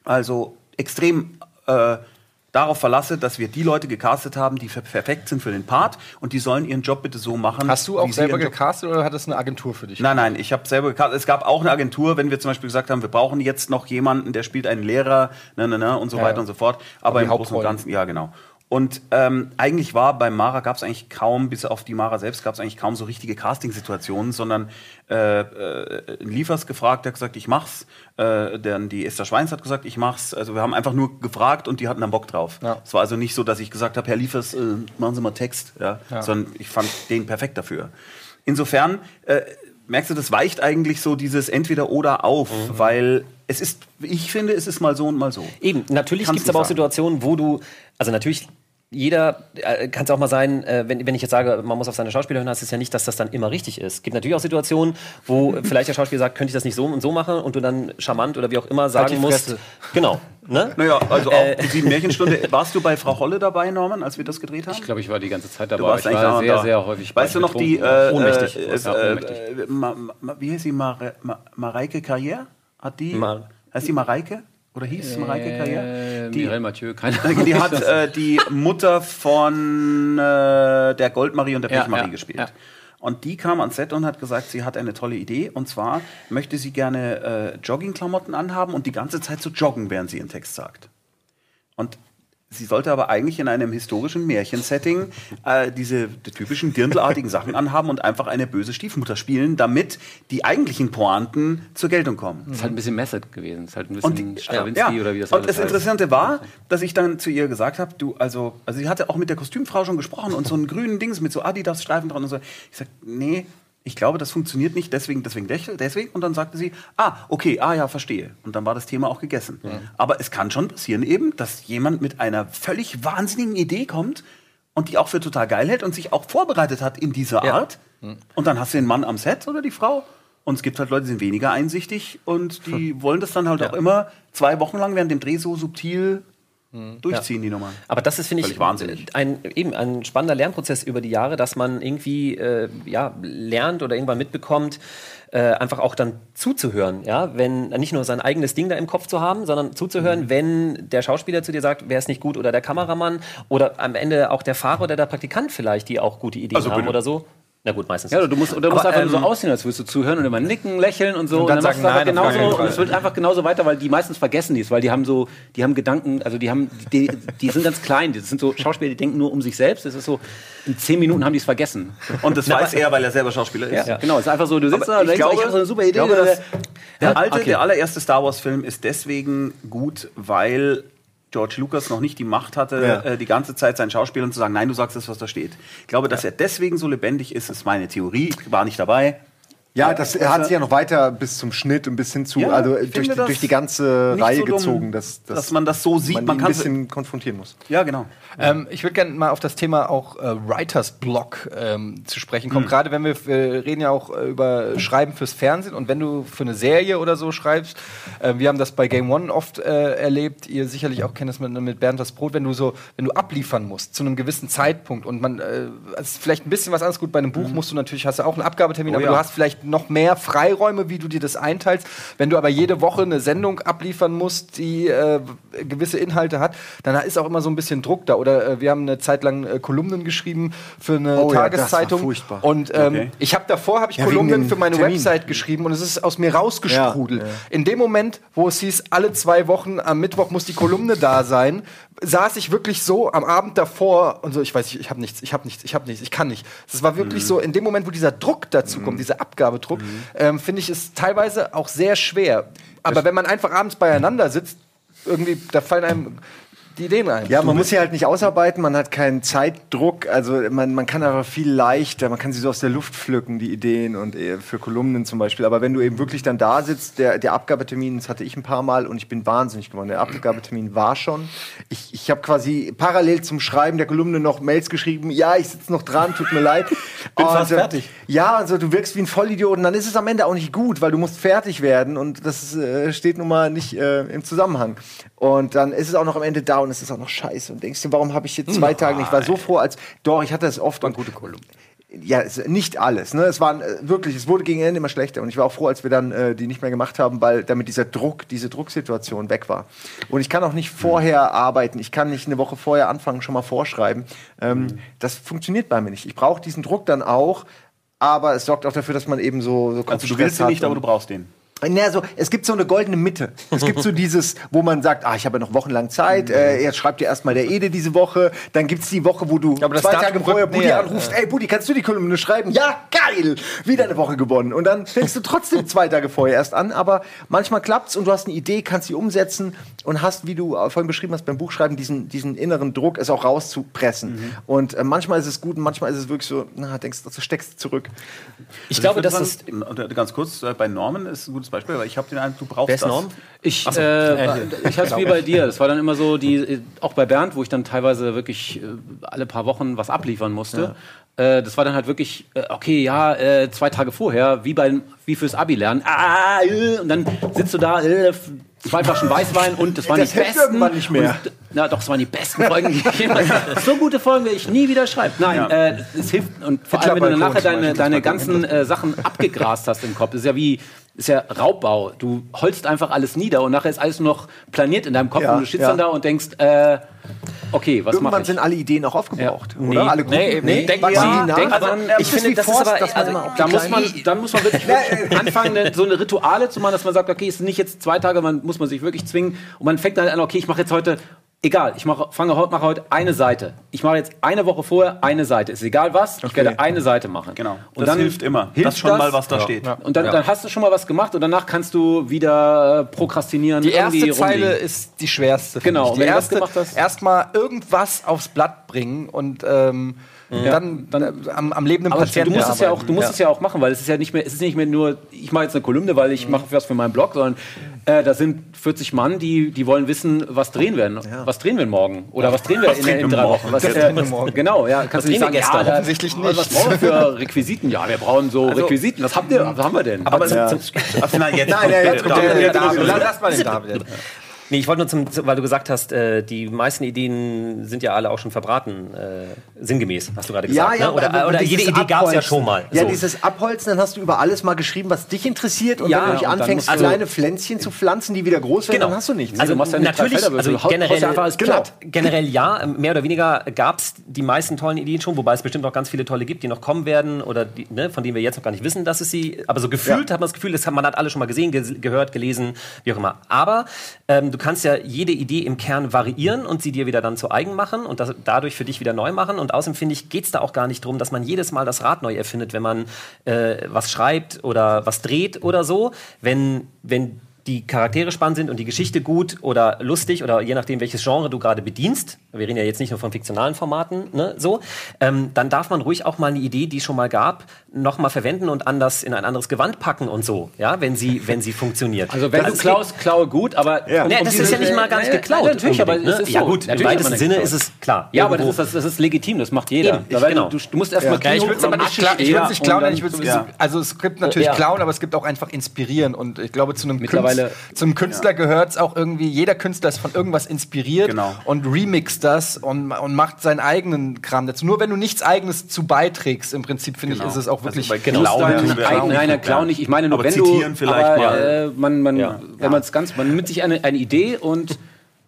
C: also extrem äh, darauf verlasse, dass wir die Leute gecastet haben, die per- perfekt sind für den Part und die sollen ihren Job bitte so machen.
A: Hast du auch selber gecastet oder hat das eine Agentur für dich?
C: Nein, nein, ich habe selber gecastet. Es gab auch eine Agentur, wenn wir zum Beispiel gesagt haben, wir brauchen jetzt noch jemanden, der spielt einen Lehrer, ne, ne, ne, und so
A: Ja,
C: weiter
A: ja.
C: und so fort. Aber im Großen und. Ganzen, ja, genau. Und ähm, eigentlich war bei Mara gab es eigentlich kaum, bis auf die Mara selbst, gab es eigentlich kaum so richtige Casting-Situationen, sondern äh, äh, Liefers gefragt, der hat gesagt, ich mach's. Äh, dann die Esther Schweins hat gesagt, ich mach's. Also wir haben einfach nur gefragt und die hatten dann Bock drauf.
A: Ja.
C: Es war also nicht so, dass ich gesagt habe, Herr Liefers, äh, machen Sie mal Text, ja?
A: Ja.
C: sondern ich fand den perfekt dafür. Insofern äh, merkst du, das weicht eigentlich so dieses entweder oder auf,
A: Mhm.
C: weil es ist, ich finde, es ist mal so und mal so.
D: Eben, natürlich gibt es aber auch. Situationen, wo du, also natürlich, jeder, äh, kann es auch mal sein, äh, wenn, wenn ich jetzt sage, man muss auf seine Schauspieler hören, heißt es ja nicht, dass das dann immer richtig ist. Es gibt natürlich auch Situationen, wo vielleicht der Schauspieler sagt, könnte ich das nicht so und so machen und du dann charmant oder wie auch immer sagen
A: die
D: musst. Genau. Ne?
C: Naja, also auch
D: Äh.
C: die sieben Märchenstunde. Warst du bei Frau Holle dabei, Norman, als wir das gedreht haben?
E: Ich glaube, ich war die ganze Zeit
C: Du
E: dabei.
C: warst
E: ich
C: eigentlich
E: war sehr,
C: da.
E: sehr häufig
C: Weißt du noch die, äh,
D: Ohnmächtig.
C: Äh, äh,
E: ohnmächtig.
C: äh, Ma, Ma, wie heißt sie, Mare, Ma, Mareike Carrière? Hat die,
D: Mar-
C: heißt die Mareike? Oder hieß Mareike Carrière?
E: Äh,
C: Die,
E: Mireille Mathieu, keine Ahnung.
C: die hat äh, die Mutter von äh, der Goldmarie und der
E: Ja,
C: Pechmarie
E: ja,
C: gespielt.
E: ja.
C: Und die kam ans Set und hat gesagt, sie hat eine tolle Idee. Und zwar möchte sie gerne äh, Joggingklamotten anhaben und die ganze Zeit so joggen, während sie ihren Text sagt. Und Sie sollte aber eigentlich in einem historischen Märchensetting äh, diese die typischen dirndlartigen Sachen anhaben und einfach eine böse Stiefmutter spielen, damit die eigentlichen Pointen zur Geltung kommen.
E: Das ist halt ein bisschen Method gewesen. Das ist halt ein
C: Und,
E: bisschen
C: die-
E: Stravinsky oder wie das
C: und das
E: heißt.
C: Interessante war, dass ich dann zu ihr gesagt habe, du, also, also sie hatte auch mit der Kostümfrau schon gesprochen und so einen grünen Dings mit so Adidas-Streifen dran und so. Ich sag, nee, ich glaube, das funktioniert nicht, deswegen, deswegen, deswegen. Und dann sagte sie, ah, okay, ah ja, verstehe. Und dann war das Thema auch gegessen. Aber es kann schon passieren eben, dass jemand mit einer völlig wahnsinnigen Idee kommt und die auch für total geil hält und sich auch vorbereitet hat in dieser Art. Und dann hast du den Mann am Set oder die Frau. Und es gibt halt Leute, die sind weniger einsichtig und die wollen das dann halt auch immer zwei Wochen lang während dem Dreh so subtil durchziehen, die Nummer.
D: Aber das ist, finde ich,
C: wahnsinnig.
D: Ein, eben ein spannender Lernprozess über die Jahre, dass man irgendwie äh, ja, lernt oder irgendwann mitbekommt, äh, einfach auch dann zuzuhören. Ja? Wenn, nicht nur sein eigenes Ding da im Kopf zu haben, sondern zuzuhören,
C: Mhm.
D: wenn der Schauspieler zu dir sagt, wäre es nicht gut oder der Kameramann oder am Ende auch der Fahrer oder der Praktikant vielleicht, die auch gute Ideen
C: Also
D: haben oder so. Na gut, meistens.
E: Ja, du musst, oder du musst
D: Aber,
E: einfach nur
D: ähm,
E: so aussehen, als würdest du zuhören und immer nicken, lächeln und so.
A: Und dann
E: machst
A: sagen,
E: du einfach
A: nein,
E: genauso. Und es wird einfach genauso weiter, weil die meistens vergessen dies, weil die haben so, die haben Gedanken, also die haben, die, die sind ganz klein. Das sind so Schauspieler, die denken nur um sich selbst. Das ist so, in zehn Minuten haben die es vergessen.
C: Und das weiß er, weil er selber Schauspieler ist.
E: Ja, genau. Es ist einfach so, du sitzt
C: Aber
E: da und
C: ich
E: denkst,
C: glaube,
E: ich habe so eine super Idee.
C: Glaube, dass der
E: Ja,
C: alte,
E: okay.
C: der allererste Star Wars Film ist deswegen gut, weil George Lucas noch nicht die Macht hatte,
B: Ja.
C: äh, die ganze Zeit seinen Schauspielern zu sagen, nein, du sagst das, was da steht. Ich glaube, dass er deswegen so lebendig ist, ist meine Theorie. Ich war nicht dabei.
B: Ja, das er hat sich ja noch weiter bis zum Schnitt und bis hin zu,
C: Ja,
B: also
C: ich
B: durch, die- durch die ganze Reihe
C: so dumm,
B: gezogen, dass,
C: dass man das so sieht.
B: man,
C: Man
B: ihn ein
C: kann
B: bisschen konfrontieren muss.
C: Ja, genau.
A: Ähm, ich würde gerne mal auf das Thema auch äh, Writers Block ähm, zu sprechen kommen. Gerade wenn wir, wir reden ja auch äh, über Schreiben fürs Fernsehen und wenn du für eine Serie oder so schreibst, äh, wir haben das bei Game One oft äh, erlebt, ihr sicherlich auch kennt das mit, mit Bernd das Brot, wenn du so, wenn du abliefern musst zu einem gewissen Zeitpunkt und man, äh, es ist vielleicht ein bisschen was anderes gut bei einem Buch musst du natürlich, hast du auch einen Abgabetermin,
C: Oh
A: aber
C: ja.
A: du hast vielleicht noch mehr Freiräume, wie du dir das einteilst. Wenn du aber jede Woche eine Sendung abliefern musst, die äh, gewisse Inhalte hat, dann ist auch immer so ein bisschen Druck da. Oder äh, wir haben eine Zeit lang äh, Kolumnen geschrieben für eine
B: Oh ja, das war
A: Tageszeitung.
B: furchtbar.
A: Und ähm,
C: Okay.
A: ich habe davor habe ich
B: Ja,
A: Kolumnen für meine
B: Terminen.
A: Website geschrieben und es ist aus mir rausgesprudelt.
B: Ja, ja.
A: In dem Moment, wo es hieß, alle zwei Wochen am Mittwoch muss die Kolumne da sein, saß ich wirklich so am Abend davor und so, ich weiß, ich, ich habe nichts, ich habe nichts, ich habe nichts, ich kann nicht. Es war wirklich
B: Mhm.
A: so, in dem Moment, wo dieser Druck dazu kommt, dieser Abgabedruck, ähm, finde ich es teilweise auch sehr schwer. Aber wenn man einfach abends beieinander sitzt, irgendwie, da fallen einem die Ideen ein.
B: Ja, man muss sie halt nicht ausarbeiten, man hat keinen Zeitdruck, also man, man kann aber viel leichter, man kann sie so aus der Luft pflücken, die Ideen und äh, für Kolumnen zum Beispiel. Aber wenn du eben wirklich dann da sitzt, der, der Abgabetermin, das hatte ich ein paar Mal und ich bin wahnsinnig geworden. Der Abgabetermin war schon. Ich, ich habe quasi parallel zum Schreiben der Kolumne noch Mails geschrieben, ja, ich sitze noch dran, tut mir leid.
C: Bin
B: Und,
C: fast
B: äh,
C: fertig.
B: Ja, also du wirkst wie ein Vollidiot und dann ist es am Ende auch nicht gut, weil du musst fertig werden und das äh, steht nun mal nicht äh, im Zusammenhang. Und dann ist es auch noch am Ende da und es ist auch noch scheiße und denkst dir, warum habe ich jetzt zwei Tage nicht? Ich war so froh, als doch, ich hatte es oft. War gute Kolumne. Ja, nicht alles. Ne? Es waren äh, wirklich, es wurde gegen Ende immer schlechter und ich war auch froh, als wir dann äh, die nicht mehr gemacht haben, weil damit dieser Druck, diese Drucksituation weg war. Und ich kann auch nicht vorher arbeiten. Ich kann nicht eine Woche vorher anfangen, schon mal vorschreiben. Ähm, Das funktioniert bei mir nicht. Ich brauche diesen Druck dann auch, aber es sorgt auch dafür, dass man eben so, so
C: Also du willst ihn nicht, aber du brauchst den.
B: Na, so, es gibt so eine goldene Mitte. Es gibt so dieses, wo man sagt, ah, ich habe ja noch wochenlang Zeit, äh, jetzt schreibt dir erstmal der Ede diese Woche, dann gibt's die Woche, wo du zwei
A: Datum
B: Tage vorher Buddy
A: näher.
B: anrufst, ey Buddy, kannst du die Kolumne schreiben? Ja, geil! Wieder eine Woche gewonnen. Und dann fängst du trotzdem zwei Tage vorher erst an, aber manchmal klappt's und du hast eine Idee, kannst sie umsetzen und hast, wie du äh, vorhin beschrieben hast, beim Buchschreiben diesen, diesen inneren Druck, es auch rauszupressen. Und äh, manchmal ist es gut und manchmal ist es wirklich so, na, denkst du, steckst zurück.
D: Ich glaube,
C: würde
D: das
C: äh, ganz kurz, äh, bei Norman ist ein gutes Beispiel, weil ich habe den Eindruck, du brauchst
D: Wer ist
C: das.
D: Norm?
E: Ich, äh, ich hatte es wie bei dir. Das war dann immer so, die, äh, auch bei Bernd, wo ich dann teilweise wirklich äh, alle paar Wochen was abliefern musste. Äh, das war dann halt wirklich, okay, ja, zwei Tage vorher, wie, beim, wie fürs Abi lernen. Ah, und dann sitzt du da, zwei Flaschen Weißwein und das waren
B: Das
E: die besten.
B: irgendwann nicht mehr.
E: Und, na doch, es waren die besten Folgen, die ich jemals. So gute Folgen werde ich nie wieder schreiben. Nein,
C: Ja.
E: äh, es hilft. Und vor allem, wenn du nachher deine, deine ganzen äh, Sachen abgegrast hast im Kopf. Das ist ja wie, ist ja Raubbau. Du holst einfach alles nieder und nachher ist alles nur noch planiert in deinem Kopf
B: Ja,
E: und du stehst
B: ja.
E: dann da und denkst, äh, okay, was mache
B: Irgendwann sind alle Ideen auch aufgebraucht,
E: Ja.
B: oder?
E: Nee.
B: alle guten
D: Nee, eben.
B: Ideen.
D: Denk- ja, denk-
C: Also,
D: aber
C: ähm,
D: ich
B: ist
D: finde, das ist
B: Forst,
D: aber.
B: dass man
D: Also,
E: Da muss, man, dann muss man wirklich, wirklich anfangen, so eine Rituale zu machen, dass man sagt, okay, es sind nicht jetzt zwei Tage, man muss man sich wirklich zwingen und man fängt dann an, okay, ich mache jetzt heute egal, ich mache, fange heute, mache heute eine Seite. Ich mache jetzt eine Woche vorher eine Seite. Ist egal was, ich werde eine Seite machen.
C: Genau.
E: Und
C: das
E: dann
C: hilft immer.
E: Hilft
C: das schon
E: das?
C: mal, was da steht.
E: Und dann, dann hast du schon mal was gemacht und danach kannst du wieder äh, prokrastinieren.
A: Die erste Zeile
E: rumliegen.
A: ist die schwerste.
E: Genau,
A: ich. Die
E: wenn
A: erste, erstmal irgendwas aufs Blatt bringen und ähm, dann,
E: dann-
A: äh, am, am lebenden
E: Aber du
A: Patienten
E: musst es ja auch, du musst es ja auch machen, weil es ist ja nicht mehr, es ist nicht mehr nur, ich mache jetzt eine Kolumne, weil ich mache was für meinen Blog, sondern äh, da sind 40 Mann, die, die wollen wissen, was drehen wir, denn? was drehen wir morgen oder was drehen wir in, in drei Wochen. Was,
A: Das
E: äh,
A: drehen wir morgen.
E: Genau, ja, kannst du nicht sagen,
D: gestern?
E: ja, da-
A: Offensichtlich
E: Was
A: nicht.
E: brauchen wir für Requisiten? Ja, wir brauchen so Requisiten. Was habt ihr? Was haben wir denn?
D: Aber zum, zum,
C: Ach, nein, jetzt
B: Nein, nein, jetzt kommt der-
A: David. lass mal den David jetzt.
D: Nee, ich wollte nur zum, zu- weil du gesagt hast, äh, die meisten Ideen sind ja alle auch schon verbraten, äh, sinngemäß, hast du gerade gesagt. ne? Oder,
B: aber
D: oder jede Idee gab es ja schon mal.
B: Ja,
D: So.
B: dieses Abholzen, dann hast du über alles mal geschrieben, was dich interessiert. Und
D: Ja,
B: wenn du nicht anfängst,
E: du-
B: kleine Pflänzchen zu pflanzen, die wieder groß werden,
D: Genau.
B: dann hast du nichts.
D: Also
E: du machst ja nicht
D: natürlich,
E: Felder,
D: also
E: du
D: generell,
E: ja einfach alles platt.
D: generell ja, mehr oder weniger gab es die meisten tollen Ideen schon, wobei es bestimmt noch ganz viele tolle gibt, die noch kommen werden oder die, ne, von denen wir jetzt noch gar nicht wissen, dass es sie, aber so gefühlt hat man das Gefühl, das hat, man hat alle schon mal gesehen, ges gehört, gelesen, wie auch immer. Aber ähm, du kannst ja jede Idee im Kern variieren und sie dir wieder dann zu eigen machen und das dadurch für dich wieder neu machen und außerdem finde ich, geht es da auch gar nicht darum, dass man jedes Mal das Rad neu erfindet, wenn man äh, was schreibt oder was dreht oder so. Wenn, wenn die Charaktere spannend sind und die Geschichte gut oder lustig oder je nachdem, welches Genre du gerade bedienst, wir reden ja jetzt nicht nur von fiktionalen Formaten, ne, so, ähm, dann darf man ruhig auch mal eine Idee, die es schon mal gab, nochmal verwenden und anders in ein anderes Gewand packen und so, ja, wenn sie, wenn sie funktioniert.
E: Also wenn du
D: es
E: klaust, klaue gut, aber
B: Ja.
E: um-
D: Nee,
E: um
D: das
E: diese-
D: ist ja nicht mal gar nicht geklaut.
E: nein, natürlich, aber es
D: ne?
E: ist
D: ja
E: so.
D: gut, im
E: Natürlich hat
D: weitesten Sinne
E: geklaut.
D: ist es klar.
E: Ja, aber das ist, das, das ist legitim, das macht jeder.
D: Eben,
E: weil
D: genau.
E: du, du musst erstmal
A: Ja, ich würde es aber nicht, ich klauen, ich würd's,
C: Ja.
A: also es gibt natürlich
E: Ja.
A: klauen, aber es gibt auch einfach inspirieren und ich glaube zu einem
E: Mittlerweile-
A: zum Künstler gehört es auch irgendwie, jeder Künstler ist von irgendwas inspiriert
C: Genau.
A: und remixt das und, und macht seinen eigenen Kram dazu. Nur wenn du nichts eigenes zu beiträgst, im Prinzip finde
C: Genau.
A: ich, ist es auch wirklich
C: bei
E: Klauen,
C: Klauen tun wir
E: nein, nein,
C: nicht.
E: Clown nicht. Ich meine nur,
C: Aber
E: wenn
C: zitieren
E: du,
C: vielleicht
E: aber,
C: mal.
E: Äh, man, man,
D: Ja.
E: wenn man es ganz, man nimmt sich eine, eine Idee und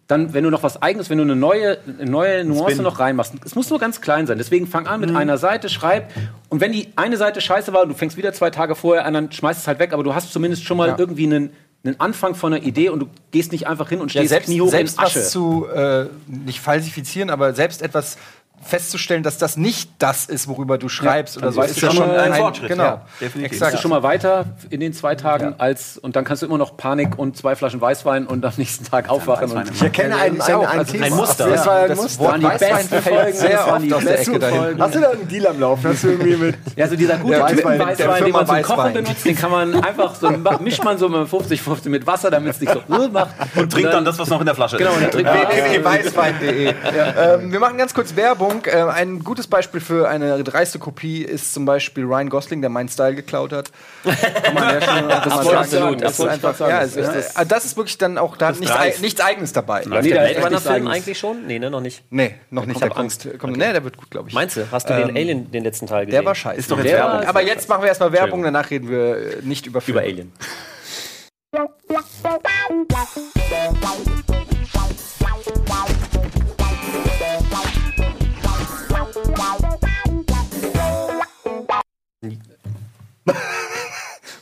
E: dann, wenn du noch was eigenes, wenn du eine neue, eine neue Nuance
C: Spin.
E: noch reinmachst, es muss nur ganz klein sein. Deswegen fang an mit einer Seite, schreib und wenn die eine Seite scheiße war, und du fängst wieder zwei Tage vorher an, dann schmeißt es halt weg. Aber du hast zumindest schon mal
A: Ja.
E: irgendwie einen, einen Anfang von einer Idee und du gehst nicht einfach hin und
A: ja,
E: stehst
A: selbst,
E: kniehoch
A: selbst
E: in Asche.
A: was zu äh, nicht falsifizieren, aber selbst etwas festzustellen, dass das nicht das ist, worüber du schreibst oder so, ist ja
E: schon
C: ein
A: ein
C: Fortschritt,
A: Genau,
C: ja, definitiv.
E: bist
A: exakt.
E: du schon mal weiter in den zwei Tagen als und dann kannst du immer noch Panik und zwei Flaschen Weißwein und am nächsten Tag aufwachen. Und,
B: Ich erkenne
A: Ja,
B: ein,
A: ist
B: ein,
A: auch,
B: ein,
A: also
D: ein Muster.
B: Das war ein
A: Das
B: Muster.
E: Waren die
A: Weißwein
E: besten Folgen,
A: sehr oft
E: die
A: aus der
E: besten
A: Ecke dahin.
E: Folgen.
B: Hast du da einen Deal am Laufen? Hast du irgendwie mit.
E: Ja, also dieser gute
B: Weißwein,
E: Weißwein,
A: der
E: den man zum Kochen benutzt, den kann man einfach so mischt man so mit 50 50 mit Wasser, damit es nicht so uh, macht
C: Und trinkt dann das, was noch in der Flasche
E: Genau, und
C: ist.
E: dann trinkt man
A: www.weißwein.de. ähm, wir machen ganz kurz Werbung. Ähm, ein gutes Beispiel für eine dreiste Kopie ist zum Beispiel Ryan Gosling, der meinen Style geklaut hat. Kann man ja schon das
E: sagen, das
A: Das ist einfach, ja,
E: Das
A: ist, äh, das ist wirklich dann auch, da hat nichts, nichts Eigenes dabei.
E: Nee,
D: der Film
E: Eigenes.
D: eigentlich schon? Nee, ne, noch nicht.
A: Nee, noch nicht. Der
D: ab
A: kommt, kommt, nee, der wird gut, glaube ich.
D: Meinst du? Hast du den Alien, den letzten Teil gesehen?
A: Der war scheiße.
C: Ist doch jetzt Werbung.
A: Aber jetzt machen wir erstmal Werbung, danach reden wir äh, nicht über Filme.
D: über Alien.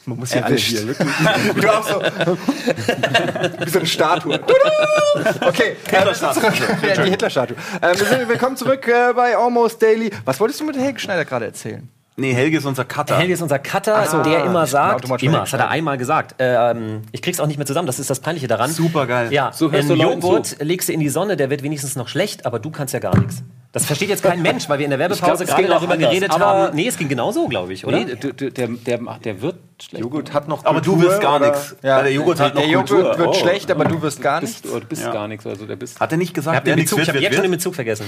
B: Man muss hier
A: Erwischt.
B: hier wirklich.
A: Du auch so. Wie so eine Statue. Okay,
C: Hitlerstatue.
A: zurück. Ja, die Hitlerstatue. Ähm, wir sind, willkommen zurück äh, bei Almost Daily. Was wolltest du mit Helge Schneider gerade erzählen?
C: Nee, Helge ist unser Cutter.
D: Helge ist unser Cutter,
A: so.
D: der immer sagt, immer, das hat er einmal gesagt, ähm, ich krieg's auch nicht mehr zusammen, das ist das Peinliche daran.
C: Supergeil.
D: Ja,
E: So hörst
D: einen
E: du
D: Joghurt legst du in die Sonne, der wird wenigstens noch schlecht, aber du kannst ja gar nichts. Das versteht jetzt kein Mensch, weil wir in der Werbepause
E: es
D: gerade darüber
E: anders,
D: geredet
E: aber-
D: haben. Nee, es ging genau so, glaube ich, oder?
E: Nee, der, der, der, der, der wird schlecht.
B: Joghurt hat noch
C: Aber du
B: Kultur,
C: wirst gar nichts. Weil der Joghurt hat noch
A: der Joghurt
C: Kultur.
A: wird
E: Oh.
A: schlecht, aber du wirst gar nichts.
E: du bist
C: Ja.
E: gar nichts. Also der bist,
C: Hat er nicht
D: Ich
C: gesagt,
D: habe
C: wer
D: den
C: nichts
D: Bezug, ich
C: wird,
D: habe
C: wird,
D: jetzt schon den
C: wird?
D: Bezug vergessen.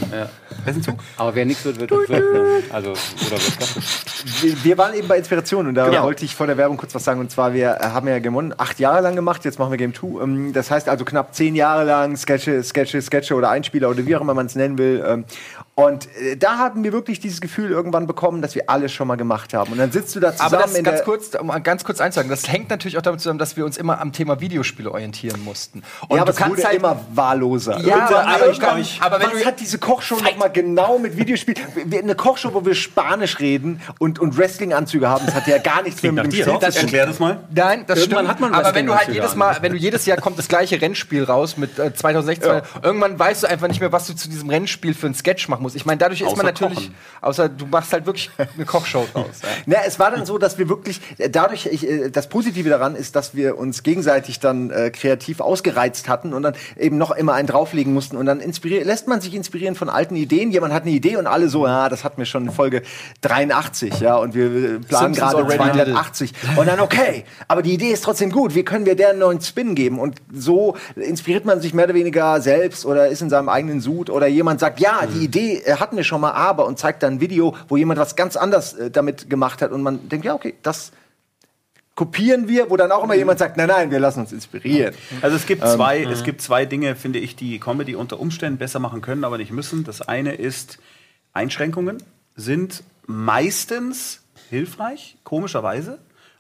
C: Wessen Zug?
E: aber wer nichts wird, wird, wird, wird Also, oder wird
B: Wir, wir waren eben bei Inspiration und da
A: Genau.
B: wollte ich vor der Werbung kurz was sagen. Und zwar, wir haben ja Game One acht Jahre lang gemacht, jetzt machen wir Game Two. Ähm, das heißt also knapp zehn Jahre lang Sketche, Sketche, Sketche oder Einspieler oder wie auch immer man es nennen will. Und äh, da haben wir wirklich dieses Gefühl irgendwann bekommen, dass wir alles schon mal gemacht haben. Und dann sitzt du da zusammen
A: Aber das
B: in
A: ganz
B: der
A: kurz, um ganz kurz einzusagen, das hängt natürlich auch damit zusammen, dass wir uns immer am Thema Videospiele orientieren mussten. Und
B: ja, aber
A: du
B: es wurde
A: kannst halt
B: immer wahlloser.
A: Ja, aber
B: aber,
A: ich kann- aber wenn
B: was
A: du-
B: hat diese Kochshow noch mal genau mit Videospielen? Eine Kochshow, wo wir Spanisch reden und, und Wrestling-Anzüge haben, das hat ja gar nichts mehr mit dem
D: doch?
B: zu tun.
C: Erklär das mal.
A: Nein, das
E: Irgendwann
A: stimmt.
E: hat man
A: aber wenn du halt jedes. Mal, wenn du jedes Jahr kommt das gleiche Rennspiel raus mit äh, 2016, irgendwann weißt du einfach nicht mehr, was du zu diesem Rennspiel für einen Sketch machen musst. Ich meine, dadurch ist man
C: Außer
A: natürlich,
C: Kochen.
A: außer du machst halt wirklich eine Kochshow draus. Ja.
B: Na, es war dann so, dass wir wirklich, äh, dadurch, ich, äh, das Positive daran ist, dass wir uns gegenseitig dann äh, kreativ ausgereizt hatten und dann eben noch immer einen drauflegen mussten und dann lässt man sich inspirieren von alten Ideen. Jemand hat eine Idee und alle so, ja, das hatten wir schon in Folge 83, ja, und wir äh, planen gerade
A: already
B: 280. Und dann, okay, aber die Idee ist trotzdem gut, wie können wir der einen neuen Spin geben? Und so inspiriert man sich mehr oder weniger selbst oder ist in seinem eigenen Sud oder jemand sagt, ja, die Idee äh, hatten wir schon mal, aber und zeigt dann ein Video, wo jemand was ganz anders äh, damit gemacht hat und man denkt, ja, okay, das kopieren wir, wo dann auch immer jemand sagt, nein, nein, wir lassen uns inspirieren.
C: Also es gibt zwei, es gibt zwei Dinge, finde ich, die Comedy unter Umständen besser machen können, aber nicht müssen. Das eine ist Einschränkungen sind meistens hilfreich, komischerweise.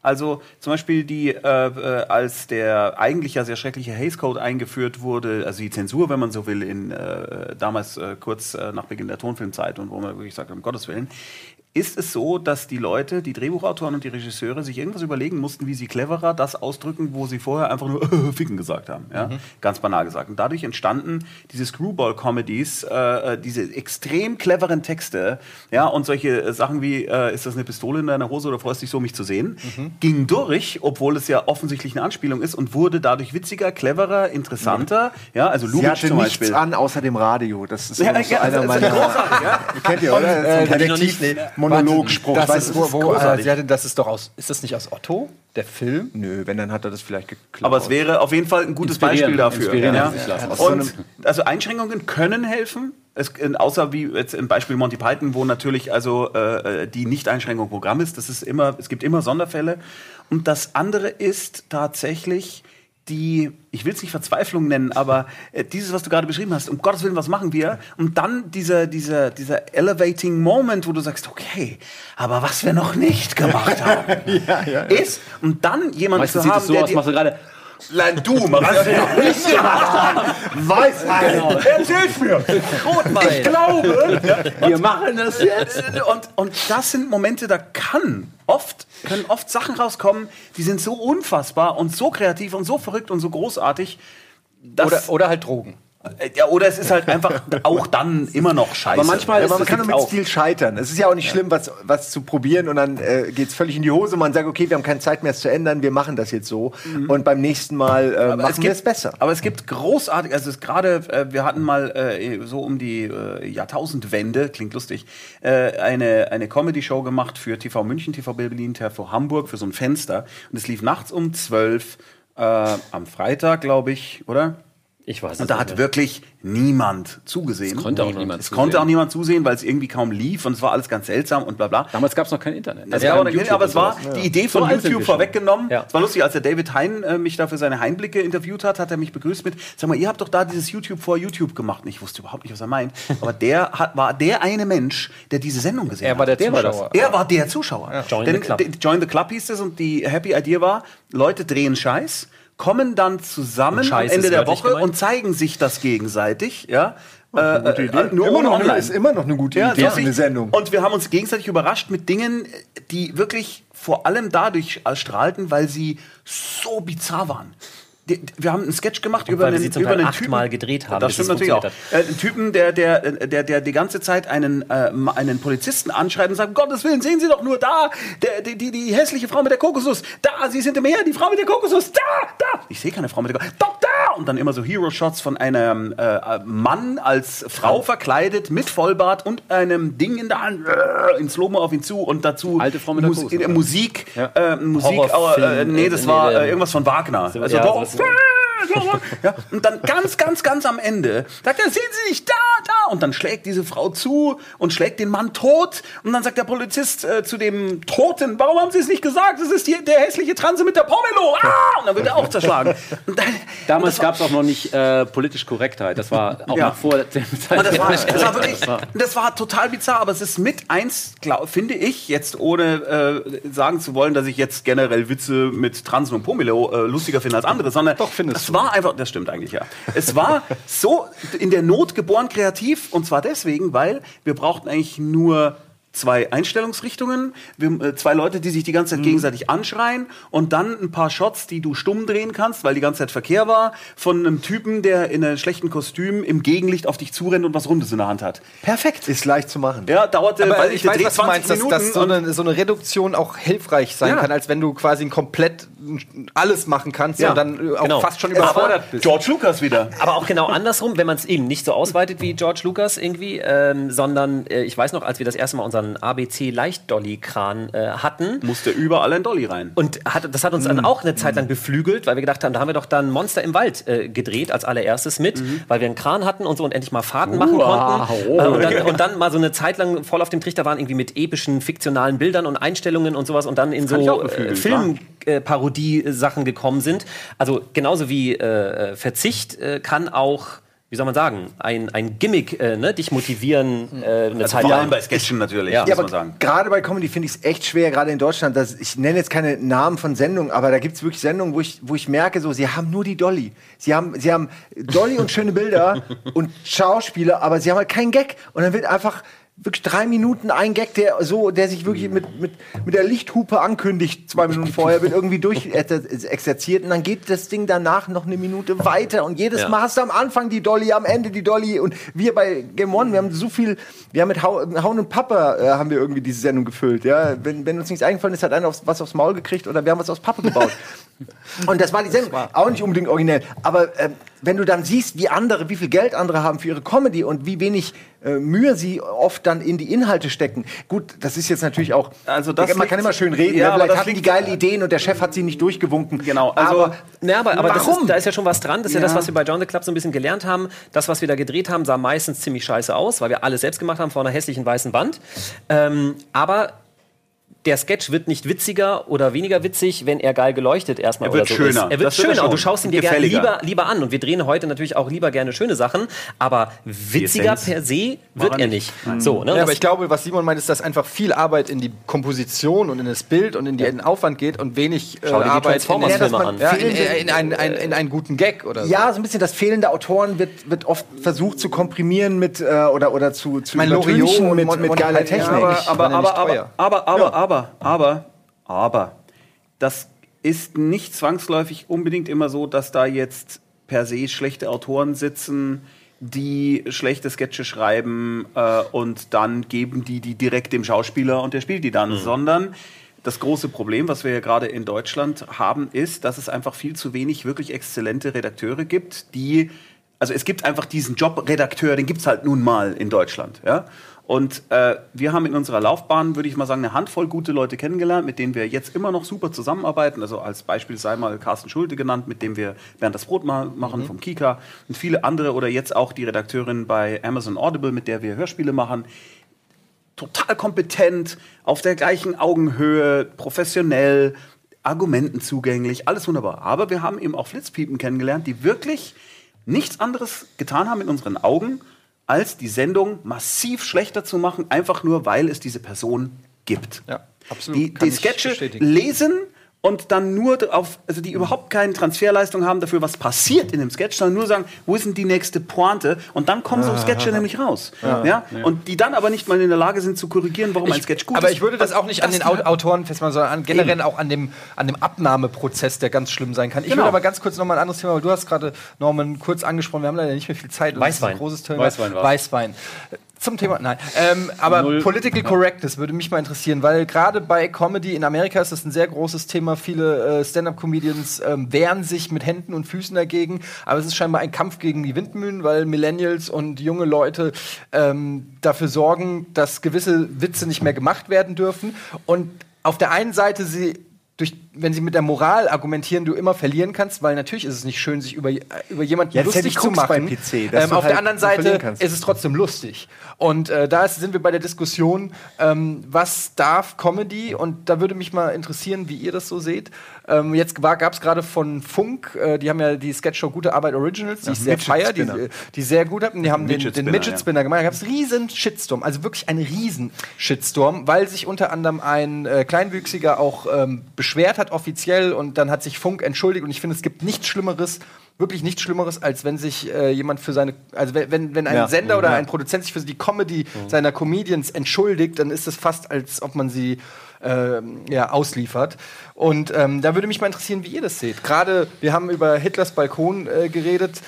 C: Also zum Beispiel die, äh, äh, als der eigentlich ja sehr schreckliche Hays Code eingeführt wurde, also die Zensur, wenn man so will, in äh, damals äh, kurz äh, nach Beginn der Tonfilmzeit und wo man wirklich sagt, um Gottes Willen, ist es so, dass die Leute, die Drehbuchautoren und die Regisseure sich irgendwas überlegen mussten, wie sie cleverer das ausdrücken, wo sie vorher einfach nur Ficken gesagt haben. Ja? Ganz banal gesagt. Und dadurch entstanden diese Screwball-Comedies, äh, äh, diese extrem cleveren Texte, ja, und solche äh, Sachen wie, äh, ist das eine Pistole in deiner Hose oder freust dich so, mich zu sehen, ging durch, obwohl es ja offensichtlich eine Anspielung ist und wurde dadurch witziger, cleverer, interessanter. Ja, also
B: Sie
C: Lubitsch
B: hatte
C: zum
B: nichts
C: Beispiel.
B: an außer dem Radio. Das ist
C: Ja, ja,
B: einer
C: ist
B: meiner
C: großartig, ja.
B: Kennt ihr, oder? So ein Detektiv-Monologspruch.
A: Das
B: Weißt
A: ist, wo, wo, äh,
C: großartig.
A: sie hatte, das ist doch aus, ist das nicht aus Otto, der Film?
B: Nö, wenn, dann hat er das vielleicht geklaut.
C: Aber es wäre auf jeden Fall ein gutes Beispiel dafür. Ja. Und also Einschränkungen können helfen. Es, außer wie jetzt im Beispiel Monty Python, wo natürlich also äh, äh, die Nicht-Einschränkung Programm ist. Das ist immer, es gibt immer Sonderfälle. Und das andere ist tatsächlich die, ich will es nicht Verzweiflung nennen, aber äh, dieses, was du gerade beschrieben hast, um Gottes Willen, was machen wir? Und dann dieser, dieser, dieser elevating Moment, wo du sagst, okay, aber was wir noch nicht gemacht haben, ist, und dann
E: Meistens
C: zu
E: sieht
C: haben,
E: es so
C: der
E: aus, machst du gerade.
C: Nein, du, machst das noch nicht gemacht haben.
B: Weiß einer.
C: Erzähl's mir.
D: Rotwein.
C: Ich glaube.
E: Wir machen das jetzt.
C: Und, und das sind Momente, da kann oft, können oft Sachen rauskommen, die sind so unfassbar und so kreativ und so verrückt und so großartig.
A: Oder, oder halt Drogen.
C: Äh, ja, oder es ist halt einfach auch dann immer noch scheiße.
E: Aber manchmal
B: aber man kann nur mit
E: auch.
B: Stil scheitern. Es ist ja auch nicht schlimm, was, was zu probieren und dann äh, geht es völlig in die Hose. Man sagt, okay, wir haben keine Zeit mehr, es zu ändern, wir machen das jetzt so. Und beim nächsten Mal äh, machen wir es besser.
C: Aber es gibt großartig, also es ist gerade, äh, wir hatten mal äh, so um die äh, Jahrtausendwende, klingt lustig, äh, eine, eine Comedy-Show gemacht für TV München, TV Berlin, TV Hamburg, für so ein Fenster. Und es lief nachts um 12 äh, am Freitag, glaube ich, oder?
D: Ich weiß
C: Und da hat
D: mehr.
C: wirklich niemand zugesehen.
E: Es konnte auch niemand
C: Es
E: zusehen.
C: konnte auch niemand zusehen, weil es irgendwie kaum lief und es war alles ganz seltsam und bla bla.
E: Damals gab es noch kein Internet.
C: Das
E: Ja,
C: gab auch
E: kein
C: nicht,
E: YouTube
C: aber es war
E: sowas.
C: die Idee von
E: So
C: YouTube vorweggenommen.
D: Ja.
C: Es war lustig, als der David Hein äh, mich da für seine Heimblicke interviewt hat, hat er mich begrüßt mit, sag mal, ihr habt doch da dieses YouTube vor YouTube gemacht. Und ich wusste überhaupt nicht, was er meint. Aber der hat, war der eine Mensch, der diese Sendung gesehen
A: Er war
C: hat.
A: der
E: der war
A: Zuschauer.
C: Er war der Zuschauer.
D: Join
C: Denn,
D: the club.
C: Join the Club hieß es und die Happy Idea war, Leute drehen Scheiß, kommen dann zusammen am Ende der Woche
D: gemeint?
C: und zeigen sich das gegenseitig. Ja? Äh, äh, nur
B: immer noch,
C: online.
B: ist immer noch eine gute
C: Ja,
B: Idee
C: so
B: für eine Sendung.
C: Und wir haben uns gegenseitig überrascht mit Dingen, die wirklich vor allem dadurch strahlten, weil sie so bizarr waren. Die- Wir haben einen Sketch gemacht über
D: weil wir
C: einen,
D: sie zum
C: über
D: Teil
C: einen
D: achtmal
C: Typen.
D: gedreht haben,
C: Das stimmt natürlich auch. Äh, einen Typen, der, der, der, der die ganze Zeit einen, äh, einen Polizisten anschreibt und sagt, um Gottes Willen, sehen Sie doch nur da, der, die, die, die hässliche Frau mit der Kokosnuss, da, Sie sind im Meer, die Frau mit der Kokosnuss, da, da. Ich sehe keine Frau mit der Kokosnuss, doch, da. Und dann immer so Hero-Shots von einem äh, Mann als Frau verkleidet, mit Vollbart und einem Ding in der Hand, äh, in Slow-Mo auf ihn zu und dazu
E: Alte Frau mit der
C: Mus Musik,
E: Ja.
C: äh, Musik, äh, nee, das
D: äh,
C: war äh, irgendwas von Wagner.
D: So,
C: also
D: ja,
C: ja, und dann ganz, ganz, ganz am Ende sagt er, sehen Sie nicht da, da. Und dann schlägt diese Frau zu und schlägt den Mann tot. Und dann sagt der Polizist äh, zu dem Toten, warum haben Sie es nicht gesagt? Das ist die, der hässliche Transe mit der Pomelo. Ah! Und dann wird er auch zerschlagen. Dann,
E: Damals gab es auch noch nicht äh, politisch Korrektheit. Das war auch
C: Ja.
E: noch vor dem
C: Und das war,
E: Zeit.
C: das war wirklich, das war total bizarr, aber es ist mit eins, glaub, finde ich, jetzt ohne äh, sagen zu wollen, dass ich jetzt generell Witze mit Transen und Pomelo äh, lustiger finde als andere, sondern
A: Doch, findest du.
C: War einfach, das stimmt eigentlich ja. Es war so in der Not geboren kreativ und zwar deswegen, weil wir brauchten eigentlich nur zwei Einstellungsrichtungen, wir, äh, zwei Leute, die sich die ganze Zeit gegenseitig anschreien und dann ein paar Shots, die du stumm drehen kannst, weil die ganze Zeit Verkehr war, von einem Typen, der in einem schlechten Kostüm im Gegenlicht auf dich zurennt und was Rundes in der Hand hat. Perfekt.
B: Ist leicht zu machen.
C: Ja, dauerte,
A: Aber
C: weil
A: ich
C: der
A: weiß,
C: Dreh
A: was du meinst, dass, dass so, eine, so eine Reduktion auch hilfreich sein
C: Ja.
A: kann, als wenn du quasi ein komplett alles machen kannst
C: Ja,
A: und dann äh, auch
D: genau.
A: fast schon überfordert bist.
C: George Lucas wieder.
D: Aber auch genau andersrum, wenn man es eben nicht so ausweitet wie George Lucas irgendwie, ähm, sondern äh, ich weiß noch, als wir das erste Mal unseren ABC Leicht-Dolly-Kran äh, hatten,
C: Musste überall ein Dolly rein.
D: und hat, das hat uns dann auch eine Zeit lang beflügelt, weil wir gedacht haben, da haben wir doch dann Monster im Wald äh, gedreht als allererstes mit, weil wir einen Kran hatten und so und endlich mal Fahrten machen konnten. Äh, und, dann, und dann mal so eine Zeit lang voll auf dem Trichter waren, irgendwie mit epischen, fiktionalen Bildern und Einstellungen und sowas und dann in
C: auch
D: so äh, Filmparodie-Sachen gekommen sind. Also genauso wie äh, Verzicht äh, kann auch wie soll man sagen, ein, ein Gimmick, äh, ne, dich motivieren, äh, eine Zeit
C: Vor
D: lang.
C: allem bei Sketchen natürlich,
D: Ja.
C: muss
B: Ja,
C: man
B: aber
C: sagen.
B: gerade bei Comedy finde ich es echt schwer, gerade in Deutschland. Dass, ich nenne jetzt keine Namen von Sendungen, aber da gibt es wirklich Sendungen, wo ich, wo ich merke, so, sie haben nur die Dolly. Sie haben, sie haben Dolly und schöne Bilder und Schauspieler, aber sie haben halt keinen Gag. Und dann wird einfach wirklich drei Minuten ein Gag, der so, der sich wirklich mit, mit, mit der Lichthupe ankündigt, zwei Minuten vorher, wird irgendwie durch exerziert und dann geht das Ding danach noch eine Minute weiter und jedes
D: Ja.
B: Mal hast du am Anfang die Dolly, am Ende die Dolly und wir bei Game One, wir haben so viel, wir haben mit Hau, Hauen und Papa äh, haben wir irgendwie diese Sendung gefüllt, ja. Wenn, wenn uns nichts eingefallen ist, hat einer aufs, was aufs Maul gekriegt oder wir haben was aus Pappe gebaut. und das war die Sendung, auch nicht unbedingt originell, aber ähm, wenn du dann siehst, wie andere, wie viel Geld andere haben für ihre Comedy und wie wenig äh, Mühe sie oft dann in die Inhalte stecken. Gut, das ist jetzt natürlich auch,
C: Also das
B: man kann immer schön reden,
C: Ja, aber
B: vielleicht hatten die geile Ideen und der Chef hat sie nicht durchgewunken.
C: Genau, also-
B: aber
D: Ja, aber, aber
B: Warum?
D: ist, da ist ja schon was dran. Das ist ja,
C: Ja.
D: das, was wir bei John the Club so ein bisschen gelernt haben. Das, was wir da gedreht haben, sah meistens ziemlich scheiße aus, weil wir alles selbst gemacht haben vor einer hässlichen weißen Wand. Ähm, aber der Sketch wird nicht witziger oder weniger witzig, wenn er geil geleuchtet erstmal
C: Er wird
D: oder so
C: schöner.
D: ist. Er wird
C: Das wird er
D: schöner und du schaust ihn dir gerne lieber, lieber an. Und wir drehen heute natürlich auch lieber gerne schöne Sachen, aber witziger per se wird
C: er
D: er
C: nicht.
D: nicht. So, ne?
A: Ja, aber ich glaube, was Simon meint, ist, dass einfach viel Arbeit in die Komposition und in das Bild und in die, in den Aufwand geht und wenig äh,
D: Schau dir die
A: Arbeit in, ja, in, in, einen, in einen guten Gag oder so.
B: Ja, so ein bisschen das fehlende Autoren wird, wird oft versucht zu komprimieren mit äh, oder, oder zu, zu
A: mein, Loriot und
B: mit, mit geiler
A: ja,
B: Technik.
A: aber-
C: aber, aber,
A: ja
C: aber, aber, aber, aber, aber, aber, das ist nicht zwangsläufig unbedingt immer so, dass da jetzt per se schlechte Autoren sitzen, die schlechte Sketche schreiben äh, und dann geben die die direkt dem Schauspieler und der spielt die dann, sondern das große Problem, was wir ja gerade in Deutschland haben, ist, dass es einfach viel zu wenig wirklich exzellente Redakteure gibt, die also es gibt einfach diesen Job Redakteur, den gibt's halt nun mal in Deutschland. Ja? Und äh, wir haben in unserer Laufbahn, würde ich mal sagen, eine Handvoll gute Leute kennengelernt, mit denen wir jetzt immer noch super zusammenarbeiten. Also als Beispiel sei mal Carsten Schulte genannt, mit dem wir Bernd das Brot mal machen vom Kika und viele andere oder jetzt auch die Redakteurin bei Amazon Audible, mit der wir Hörspiele machen total kompetent, auf der gleichen Augenhöhe, professionell, Argumenten zugänglich, alles wunderbar. Aber wir haben eben auch Flitzpiepen kennengelernt, die wirklich nichts anderes getan haben in unseren Augen, als die Sendung massiv schlechter zu machen, einfach nur, weil es diese Person gibt.
A: Ja, absolut.
C: Die, die Sketche lesen und dann nur auf, also die überhaupt keine Transferleistung haben dafür, was passiert in dem Sketch, sondern nur sagen, wo ist denn die nächste Pointe? Und dann kommen so Sketche nämlich raus. Ja, Und die dann aber nicht mal in der Lage sind zu korrigieren, warum ein Sketch gut
A: aber
C: ist.
A: ich würde das auch nicht an
C: Das
A: den Au- Autoren festmachen, sondern an, generell auch an dem, an dem Abnahmeprozess, der ganz schlimm sein kann. Ich
C: Genau.
A: würde aber ganz kurz noch mal ein anderes Thema, weil du hast gerade Norman kurz angesprochen, wir haben leider nicht mehr viel Zeit.
D: Weißwein.
A: ein großes Thema.
E: Weißwein war's.
A: Weißwein. Zum Thema, nein. Ähm, aber
E: Null.
A: Political Correctness würde mich mal interessieren, weil gerade bei Comedy in Amerika ist das ein sehr großes Thema. Viele äh, Stand-up-Comedians ähm, wehren sich mit Händen und Füßen dagegen, aber es ist scheinbar ein Kampf gegen die Windmühlen, weil Millennials und junge Leute ähm, dafür sorgen, dass gewisse Witze nicht mehr gemacht werden dürfen. Und auf der einen Seite sie durch wenn sie mit der Moral argumentieren, du immer verlieren kannst, weil natürlich ist es nicht schön, sich über, über jemanden
B: Ja,
A: lustig zu machen.
B: PC,
A: ähm, auf
B: halt
A: der anderen Seite ist es trotzdem lustig. Und äh, da ist, sind wir bei der Diskussion, ähm, was darf Comedy? Und da würde mich mal interessieren, wie ihr das so seht. Ähm, jetzt gab es gerade von Funk, äh, die haben ja die Sketchshow Gute Arbeit Originals, die ich sehr feier, die, die sehr gut hatten. Die haben den,
C: Midget
A: den
C: Spinner,
A: Midget
C: ja.
A: Spinner gemacht. Da gab es riesen Shitstorm, also wirklich einen riesen Shitstorm, weil sich unter anderem ein äh, Kleinwüchsiger auch ähm, beschwert hat offiziell und dann hat sich Funk entschuldigt und ich finde, es gibt nichts Schlimmeres, wirklich nichts Schlimmeres, als wenn sich äh, jemand für seine, also wenn, wenn, ein
B: Ja.
A: Sender oder
B: Ja.
A: ein Produzent sich für die Comedy seiner Comedians entschuldigt, dann ist es fast, als ob man sie ähm, ja, ausliefert. Und ähm, da würde mich mal interessieren, wie ihr das seht. Gerade, wir haben über Hitlers Balkon äh, geredet.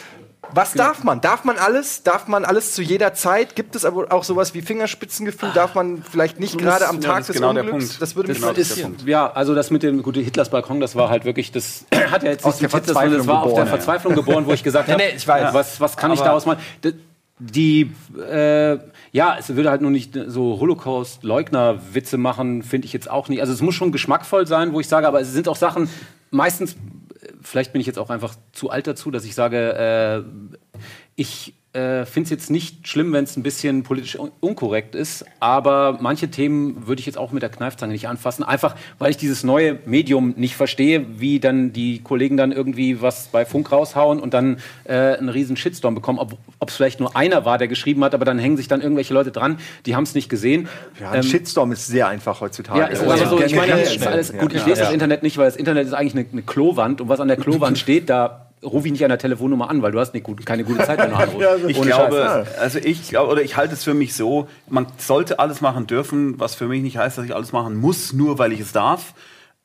A: Was darf man? Darf man alles? Darf man alles zu jeder Zeit? Gibt es aber auch sowas wie Fingerspitzengefühl? Darf man vielleicht nicht gerade am
C: ja,
A: Tag
C: ist
A: des
C: genau
A: Unglücks? Das würde mich
C: Genau,
A: interessieren.
E: Ja, also das mit dem gute Hitlers Balkon, das war halt wirklich, das hat ja jetzt
B: Aus
E: nicht
B: der
E: mit Hitler, sondern das
B: Verzweiflung
E: war auf der
B: geboren, ja.
E: Verzweiflung geboren, wo ich gesagt
A: Nee,
E: habe,
A: nee, ich weiß.
E: was, was kann ich daraus machen? Die, äh, ja, es würde halt nur nicht so Holocaust-Leugner-Witze machen, finde ich jetzt auch nicht. Also es muss schon geschmackvoll sein, wo ich sage, aber es sind auch Sachen, meistens, äh, vielleicht bin ich jetzt auch einfach zu alt dazu, dass ich sage, äh, ich äh, finde es jetzt nicht schlimm, wenn es ein bisschen politisch un unkorrekt ist, aber manche Themen würde ich jetzt auch mit der Kneifzange nicht anfassen, einfach weil ich dieses neue Medium nicht verstehe, wie dann die Kollegen dann irgendwie was bei Funk raushauen und dann äh, einen riesen Shitstorm bekommen, ob es vielleicht nur einer war, der geschrieben hat, aber dann hängen sich dann irgendwelche Leute dran, die haben es nicht gesehen.
B: Ja, ein Shitstorm ist sehr einfach heutzutage.
E: Ja, ist
B: Also,
E: so, ich meine, ist alles, gut, ich lese das Internet nicht, weil das Internet ist eigentlich eine, eine Klowand und was an der Klowand steht, da rufe ich nicht an der Telefonnummer an, weil du hast nicht gut, keine gute Zeit, wenn du anrufst.
C: Ich
E: Ohne
C: glaube,
E: Scheiß.
C: also ich glaube, oder ich halte es für mich so, man sollte alles machen dürfen, was für mich nicht heißt, dass ich alles machen muss, nur weil ich es darf.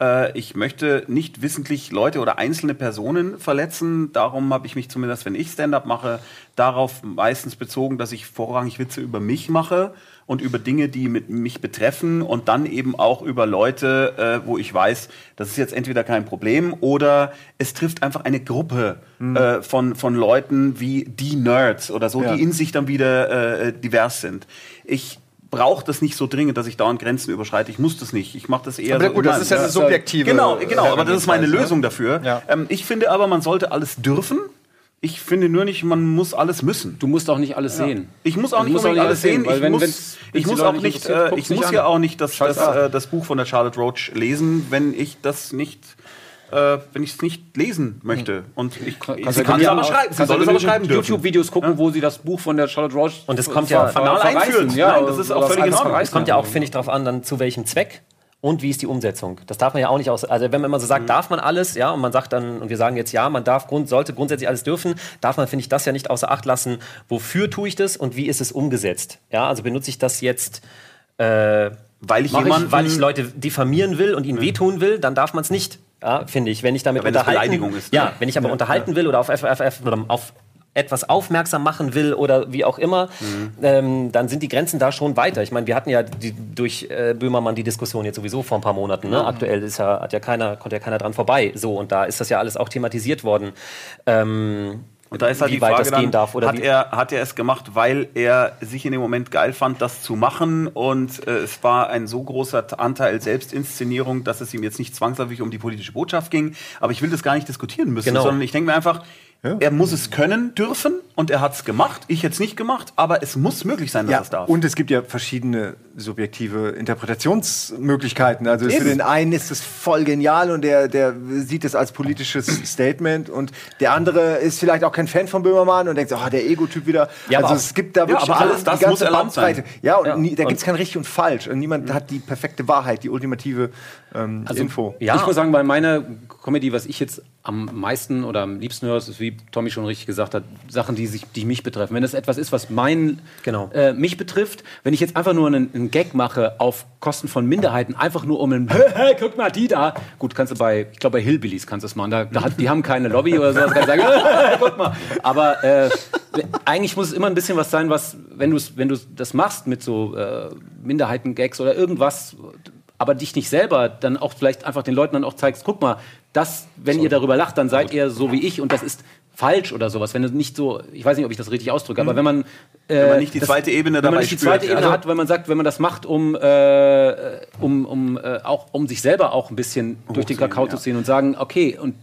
C: Äh, ich möchte nicht wissentlich Leute oder einzelne Personen verletzen. Darum habe ich mich zumindest, wenn ich Stand-up mache, darauf meistens bezogen, dass ich vorrangig Witze über mich mache und über Dinge, die mit mich betreffen und dann eben auch über Leute, äh, wo ich weiß, das ist jetzt entweder kein Problem oder es trifft einfach eine Gruppe äh, von, von Leuten wie die Nerds oder so,
B: Ja.
C: die in sich dann wieder äh, divers sind. Ich brauche das nicht so dringend, dass ich dauernd Grenzen überschreite. Ich muss das nicht. Ich mache das eher
A: Aber
C: so
A: gut, das ist ja eine subjektive
C: Genau, genau, aber das ist meine
A: Herangehensweise,
C: Lösung dafür.
A: Ja.
C: Ähm, ich finde aber, man sollte alles dürfen. Ich finde nur nicht, man muss alles müssen.
E: Du musst auch nicht alles sehen.
C: Ich muss auch
E: Du
C: nicht
E: auch nicht
C: alles sehen.
E: weil
C: Ich
E: wenn-
C: muss,
E: wenn's-
C: ich
E: wenn's
C: muss auch
E: nicht
C: äh, ich muss
E: an.
C: ja auch nicht das, das, äh, das Buch von der Charlotte Roach lesen, wenn ich das nicht, äh, wenn ich es nicht lesen möchte. Und ich,
E: Kannst
C: sie kann es
E: ja
C: aber
E: auch-
C: schreiben. Sie soll es aber schreiben dürfen.
E: YouTube-Videos gucken, wo sie das Buch von der Charlotte Roach
D: Und es kommt ja-
C: Anal einführt. Nein, das ist auch völlig in Ordnung.
D: Es kommt ja auch, finde ich, darauf an, dann zu welchem Zweck und wie ist die Umsetzung. Das darf man ja auch nicht aus. Also wenn man immer so sagt, darf man alles, ja, und man sagt dann, und wir sagen jetzt ja, man darf Grund, sollte grundsätzlich alles dürfen, darf man, finde ich, das ja nicht außer Acht lassen. Wofür tue ich das und wie ist es umgesetzt? Ja, also benutze ich das jetzt. Äh,
C: Weil ich jemanden-
D: ich, weil ich Leute diffamieren will und ihnen wehtun will, dann darf man es nicht. Ja, finde ich. Wenn ich damit
C: Ja, wenn
D: unterhalten,
C: ist,
D: ja,
C: ne?
D: wenn ich aber unterhalten will oder auf, FFF oder auf etwas aufmerksam machen will oder wie auch immer,
C: Mhm.
D: ähm, dann sind die Grenzen da schon weiter. Ich meine, wir hatten ja die, durch äh, Böhmermann die Diskussion jetzt sowieso vor ein paar Monaten. Ne? Aktuell ist ja, hat ja keiner, kommt ja keiner dran vorbei. So und da ist das ja alles auch thematisiert worden. Ähm,
C: Und da ist halt
D: wie
C: die
D: weit
C: Frage
D: das
C: dann,
D: gehen darf oder
C: hat, er, hat er es gemacht, weil er sich in dem Moment geil fand, das zu machen und äh, es war ein so großer Anteil Selbstinszenierung, dass es ihm jetzt nicht zwangsläufig um die politische Botschaft ging. Aber ich will das gar nicht diskutieren müssen,
D: Genau.
C: sondern ich denke mir einfach, er muss es können, dürfen und er hat es gemacht. Ich jetzt nicht gemacht, aber es muss möglich sein, dass
B: Ja,
C: er es darf.
B: und es gibt ja verschiedene subjektive Interpretationsmöglichkeiten. Also für den einen ist es voll genial und der, der sieht es als politisches Statement und der andere ist vielleicht auch kein Fan von Böhmermann und denkt, so, oh, der Ego-Typ wieder.
D: Ja, aber
B: also es gibt da wirklich
C: aber alles
B: die
C: das
B: ganze
C: muss erlaubt sein.
B: Bandbreite. Ja, und
D: Ja.
B: Nie, da gibt es kein richtig und falsch. Und niemand hat die perfekte Wahrheit, die ultimative ähm, Info.
D: ja,
E: Ich muss sagen, bei meiner Comedy, was ich jetzt am meisten oder am liebsten höre, ist, wie Tommy schon richtig gesagt hat, Sachen, die, sich, die mich betreffen. Wenn das etwas ist, was mein,
D: Genau.
E: äh, mich betrifft, wenn ich jetzt einfach nur einen, einen Gag mache auf Kosten von Minderheiten, einfach nur um einen, hey, guck mal, die da. Gut, kannst du bei, ich glaube, bei Hillbillies kannst du das machen. Da, da die haben keine Lobby oder sowas. Kannst du sagen, guck mal. Aber äh, eigentlich muss es immer ein bisschen was sein, was, wenn du wenn du das machst mit so äh, Minderheiten-Gags oder irgendwas, aber dich nicht selber dann auch vielleicht einfach den Leuten dann auch zeigst, guck mal, das, wenn ihr darüber lacht, dann seid ihr so wie ich und das ist falsch oder sowas, wenn du nicht so, ich weiß nicht, ob ich das richtig ausdrücke, aber wenn man äh,
C: Wenn man nicht die zweite Ebene
E: wenn
C: dabei
E: man nicht die zweite. Ebene hat, wenn man sagt, wenn man das macht, um, äh, um, um äh, auch um sich selber auch ein bisschen durch den Kakao
C: ja.
E: zu ziehen und sagen, okay, und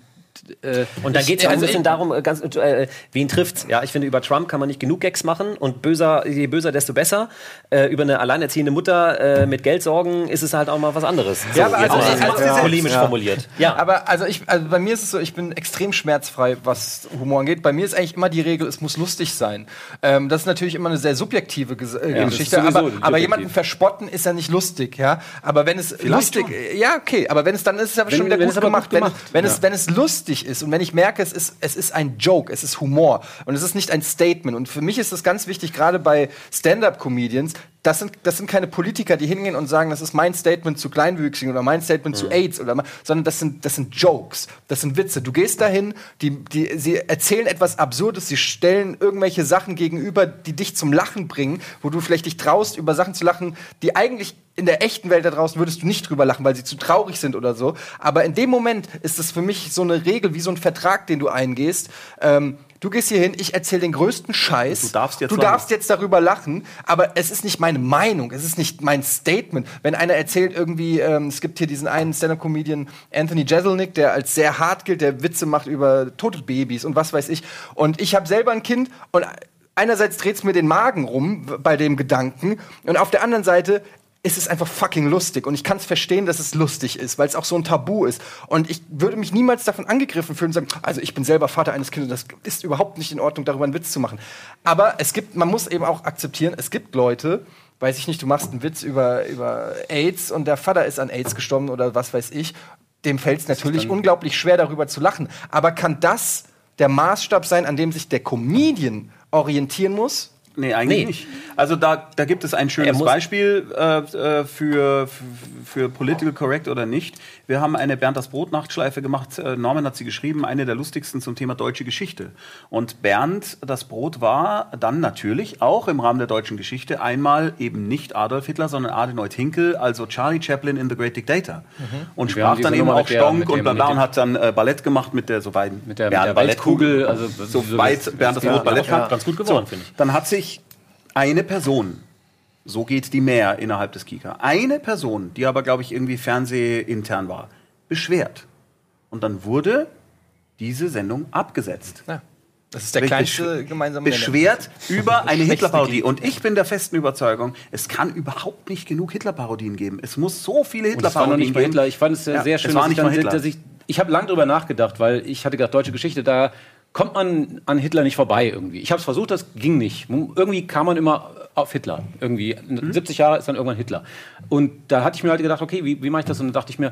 E: äh,
D: Und dann geht es ja auch ein
A: also
D: bisschen darum, äh, ganz, äh, wen trifft's. Ja, ich finde, über Trump kann man nicht genug Gags machen und böser, je böser, desto besser. Äh, über eine alleinerziehende Mutter äh, mit Geldsorgen ist es halt auch mal was anderes.
A: Ja, aber
D: jetzt
A: also-
D: mal
A: also diese-
D: polemisch formuliert. Ja,
A: Aber also ich, also bei mir ist es so, ich bin extrem schmerzfrei, was Humor angeht. Bei mir ist eigentlich immer die Regel, es muss lustig sein. Ähm, das ist natürlich immer eine sehr subjektive Ges äh,
E: ist
A: Geschichte, aber,
E: subjektiv.
A: aber jemanden verspotten ist ja nicht lustig, ja. Aber wenn es lustig, ja okay, aber wenn es dann ist es aber
E: Wenn-
A: schon wieder
E: wenn
A: gut
E: es aber
A: gemacht.
E: gut
A: Wenn,
E: gemacht,
A: wenn
E: ja.
A: es wenn es lustig ist und wenn ich merke, es ist es ist ein Joke, es ist Humor und es ist nicht ein Statement. Und für mich ist es ganz wichtig, gerade bei Stand-up-Comedians, das sind, das sind keine Politiker, die hingehen und sagen, das ist mein Statement zu Kleinwüchsigen oder mein Statement zu AIDS, oder, sondern das sind, das sind Jokes, das sind Witze. Du gehst dahin, die, die, sie erzählen etwas Absurdes, sie stellen irgendwelche Sachen gegenüber, die dich zum Lachen bringen, wo du vielleicht dich traust, über Sachen zu lachen, die eigentlich in der echten Welt da draußen würdest du nicht drüber lachen, weil sie zu traurig sind oder so. Aber in dem Moment ist es für mich so eine Regel, wie so ein Vertrag, den du eingehst. Ähm, du gehst hier hin, ich erzähle den größten Scheiß.
C: Du darfst jetzt
A: du darfst jetzt darüber lachen, aber es ist nicht meine Meinung, es ist nicht mein Statement. Wenn einer erzählt irgendwie, ähm, es gibt hier diesen einen Stand-up-Comedian Anthony Jeselnik, der als sehr hart gilt, der Witze macht über tote Babys und was weiß ich. Und ich habe selber ein Kind und einerseits dreht es mir den Magen rum bei dem Gedanken und auf der anderen Seite ist es einfach fucking lustig und ich kann es verstehen, dass es lustig ist, weil es auch so ein Tabu ist. Und ich würde mich niemals davon angegriffen fühlen und sagen, also ich bin selber Vater eines Kindes, das ist überhaupt nicht in Ordnung, darüber einen Witz zu machen. Aber es gibt, man muss eben auch akzeptieren, es gibt Leute, weiß ich nicht, du machst einen Witz über, über AIDS und der Vater ist an AIDS gestorben oder was weiß ich, dem fällt es natürlich unglaublich schwer, darüber zu lachen. Aber kann das der Maßstab sein, an dem sich der Comedian orientieren muss?
C: Nee, eigentlich
D: Nee.
C: nicht. Also da, da gibt es ein schönes Beispiel äh, äh, für, für, Political Correct oder nicht. Wir haben eine Bernd das Brot Nachtschleife gemacht. Äh, Norman hat sie geschrieben, eine der lustigsten zum Thema deutsche Geschichte. Und Bernd das Brot war dann natürlich auch im Rahmen der deutschen Geschichte einmal eben nicht Adolf Hitler, sondern Adenoid Hinkel, also Charlie Chaplin in The Great Dictator. Und
E: Wir haben
C: sprach dann eben auch
E: mit
C: Stonk
E: mit
C: und bla bla
E: mit
C: und hat dann äh, Ballett gemacht mit der, soweit
E: Mit der- mit
C: Bernd
E: der
C: Ballettkugel,
E: also
C: so
E: so
C: weit
E: das-
C: Bernd das Brot Ballett kann.
D: ganz gut geworden, finde ich.
C: Dann hat sich eine Person, so geht die mehr innerhalb des Kika, eine Person, die aber, glaube ich, irgendwie fernsehintern war, beschwert. Und dann wurde diese Sendung abgesetzt.
A: Ja. Das ist der kleinste gemeinsame Nenner.
C: Beschwert über eine Hitlerparodie. Und ich bin der festen Überzeugung, es kann überhaupt nicht genug Hitlerparodien geben. Es muss so viele
E: Und das war noch
C: Hitlerparodien
E: nicht mal
C: geben.
E: Hitler. Ich fand es
C: Ja,
E: sehr
C: es
E: schön,
C: war
E: dass
C: nicht
E: ich, dann, dass ich, ich habe lange drüber nachgedacht, weil ich hatte gedacht, deutsche Geschichte, da kommt man an Hitler nicht vorbei irgendwie. Ich habe es versucht, das ging nicht. Irgendwie kam man immer auf Hitler. Irgendwie
C: Mhm.
E: 70 Jahre ist dann irgendwann Hitler. Und da hatte ich mir halt gedacht, okay, wie, wie mache ich das? Und dann dachte ich mir,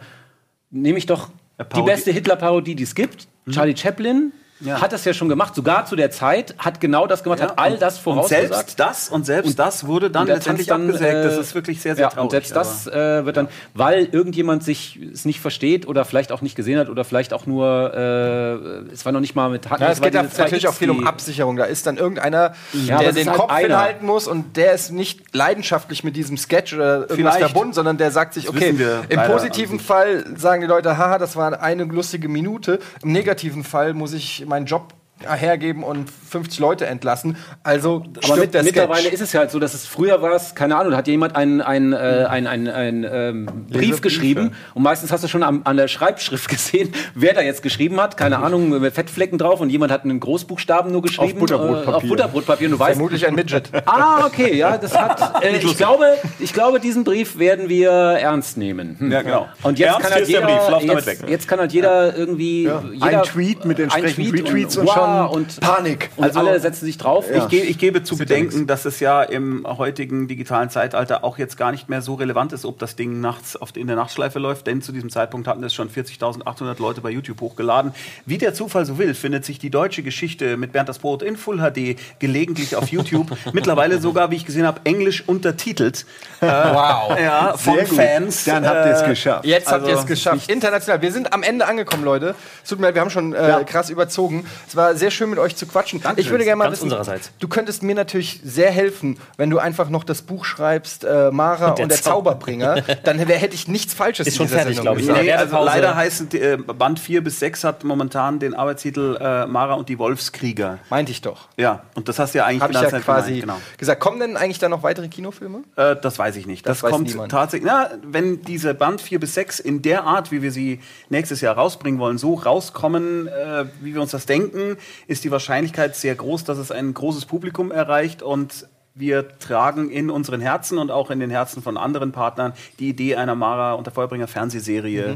E: nehme ich doch die beste Hitler-Parodie, die es gibt.
C: Mhm.
E: Charlie Chaplin hat das ja schon gemacht, sogar zu der Zeit, hat genau das gemacht, hat all das
C: und
E: vorausgesagt.
C: selbst das und selbst das wurde dann
E: Und
C: letztendlich
E: dann,
C: abgesägt. das
E: äh,
C: ist wirklich sehr, sehr
E: ja,
C: traurig.
E: Und selbst das äh, wird dann, weil irgendjemand sich es nicht versteht oder vielleicht auch nicht gesehen hat oder vielleicht auch nur, äh, es war noch nicht mal mit Hacken.
A: Ja, es geht da natürlich auch viel um Absicherung. Da ist dann irgendeiner,
E: Ja, aber
A: der den
E: halt
A: Kopf
E: einer.
A: hinhalten muss und der ist nicht leidenschaftlich mit diesem Sketch oder irgendwas
C: Vielleicht.
A: verbunden, sondern der sagt sich, okay, im positiven
C: sich.
A: Fall sagen die Leute, haha, das war eine lustige Minute. Im negativen Fall muss ich meinen Job hergeben und 50 Leute entlassen. Also
E: Aber mit, mittlerweile
A: Sketch.
E: ist es ja halt so, dass es früher war es, keine Ahnung, da hat jemand einen, einen, äh, einen, einen, einen ähm, Brief geschrieben und meistens hast du schon am, an der Schreibschrift gesehen, wer da jetzt geschrieben hat, keine Ahnung, mit Fettflecken drauf und jemand hat einen Großbuchstaben nur geschrieben.
B: Butterbrotpapier.
E: Äh, auf Butterbrotpapier und du weißt,
A: Vermutlich ein Midget.
E: Ah, okay, ja, das hat. Äh, ich, glaube, ich glaube, diesen Brief werden wir ernst nehmen. Hm.
C: Ja, genau.
E: Und jetzt
C: Ernst,
E: kann halt jeder,
C: Brief, lauf damit
E: jetzt,
C: weg.
E: jetzt kann halt jeder irgendwie. Jeder,
B: Ein Tweet mit entsprechenden
E: Tweet
B: Retweets und,
E: wow,
B: schon
E: und
B: Panik.
E: Und
C: Also-
E: alle setzen sich drauf.
C: Ich, ge ich gebe zu
B: ja
C: bedenken, dass es ja im heutigen digitalen Zeitalter auch jetzt gar nicht mehr so relevant ist, ob das Ding nachts auf, in der Nachtschleife läuft, denn zu diesem Zeitpunkt hatten es schon 40.800 Leute bei YouTube hochgeladen. Wie der Zufall so will, findet sich die deutsche Geschichte mit Bernd das Brot in Full HD gelegentlich auf YouTube. Mittlerweile sogar, wie ich gesehen habe, englisch untertitelt.
A: Wow.
C: Ja, von
B: Sehr gut.
C: Fans.
B: Dann habt ihr es
C: Äh,
B: geschafft.
A: Jetzt habt ihr
C: Also,
A: es geschafft. International. Wir sind am Ende angekommen, Leute. Es tut mir leid, wir haben schon äh, krass überzogen. Es war sehr schön mit euch zu quatschen. ich würde gerne mal
D: Ganz
A: wissen,
D: unsererseits.
A: du könntest mir natürlich sehr helfen, wenn du einfach noch das Buch schreibst, äh, Mara und
D: der
A: der,
D: Zau-
A: Zauberbringer. Dann hätte ich nichts Falsches
D: Ist schon
A: in dieser
D: fertig,
A: Sendung
D: glaub ich.
C: Nee, also leider heißen die, äh, Band 4 bis 6 hat momentan den Arbeitstitel äh, Mara und die Wolfskrieger.
A: Meinte ich doch.
C: Ja, und das hast du ja eigentlich
A: Habe ich
C: die
A: ja
C: ganze Zeit
A: quasi
C: gemeint,
A: gesagt. Kommen denn eigentlich da noch weitere Kinofilme?
C: Äh, das weiß ich nicht.
A: Das
C: Das,
A: weiß
C: kommt
A: niemand.
C: tatsächlich. Na, wenn diese Band 4 bis 6 in der Art, wie wir sie nächstes Jahr rausbringen wollen, so rauskommen, äh, wie wir uns das denken, ist die Wahrscheinlichkeit sehr groß, dass es ein großes Publikum erreicht und wir tragen in unseren Herzen und auch in den Herzen von anderen Partnern die Idee einer Mara und der Feuerbringer Fernsehserie,
A: Mhm.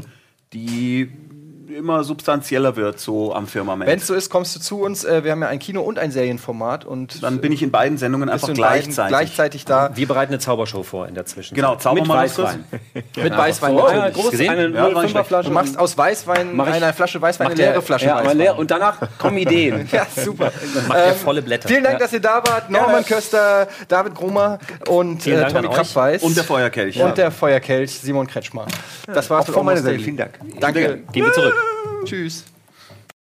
C: die immer substanzieller wird, so am Firmament.
A: Wenn es so ist, kommst du zu uns. Äh, wir haben ja ein Kino- und ein Serienformat. Und
C: Dann bin ich in beiden Sendungen einfach
A: in beiden
C: gleichzeitig.
A: gleichzeitig da.
D: Wir bereiten eine Zaubershow vor in der Zwischenzeit.
C: Genau,
E: Mit
C: Zaubermanuskripts.
E: Weißwein.
A: Mit Weißwein
E: Oh, ja, groß,
D: gesehen?
E: eine
C: Ja, war nicht
E: 05er
C: schlecht.
E: Flasche.
A: Du machst aus Weißwein,
E: Mach
A: einer Flasche Weißwein, eine leere Flasche
E: ja,
A: Weißwein.
E: leer, und danach kommen Ideen.
A: Ja, super.
D: Macht er volle Blätter.
A: Vielen Dank, dass ihr da wart. Norman Köster, David Grumer und äh, Tommy. Krabbeis.
C: Und der Feuerkelch.
A: Und der Feuerkelch, Simon Kretschmer. Das war's
B: Auch von meiner Seite. Vielen Dank.
A: Danke.
D: Gehen wir zurück.
A: Tschüss.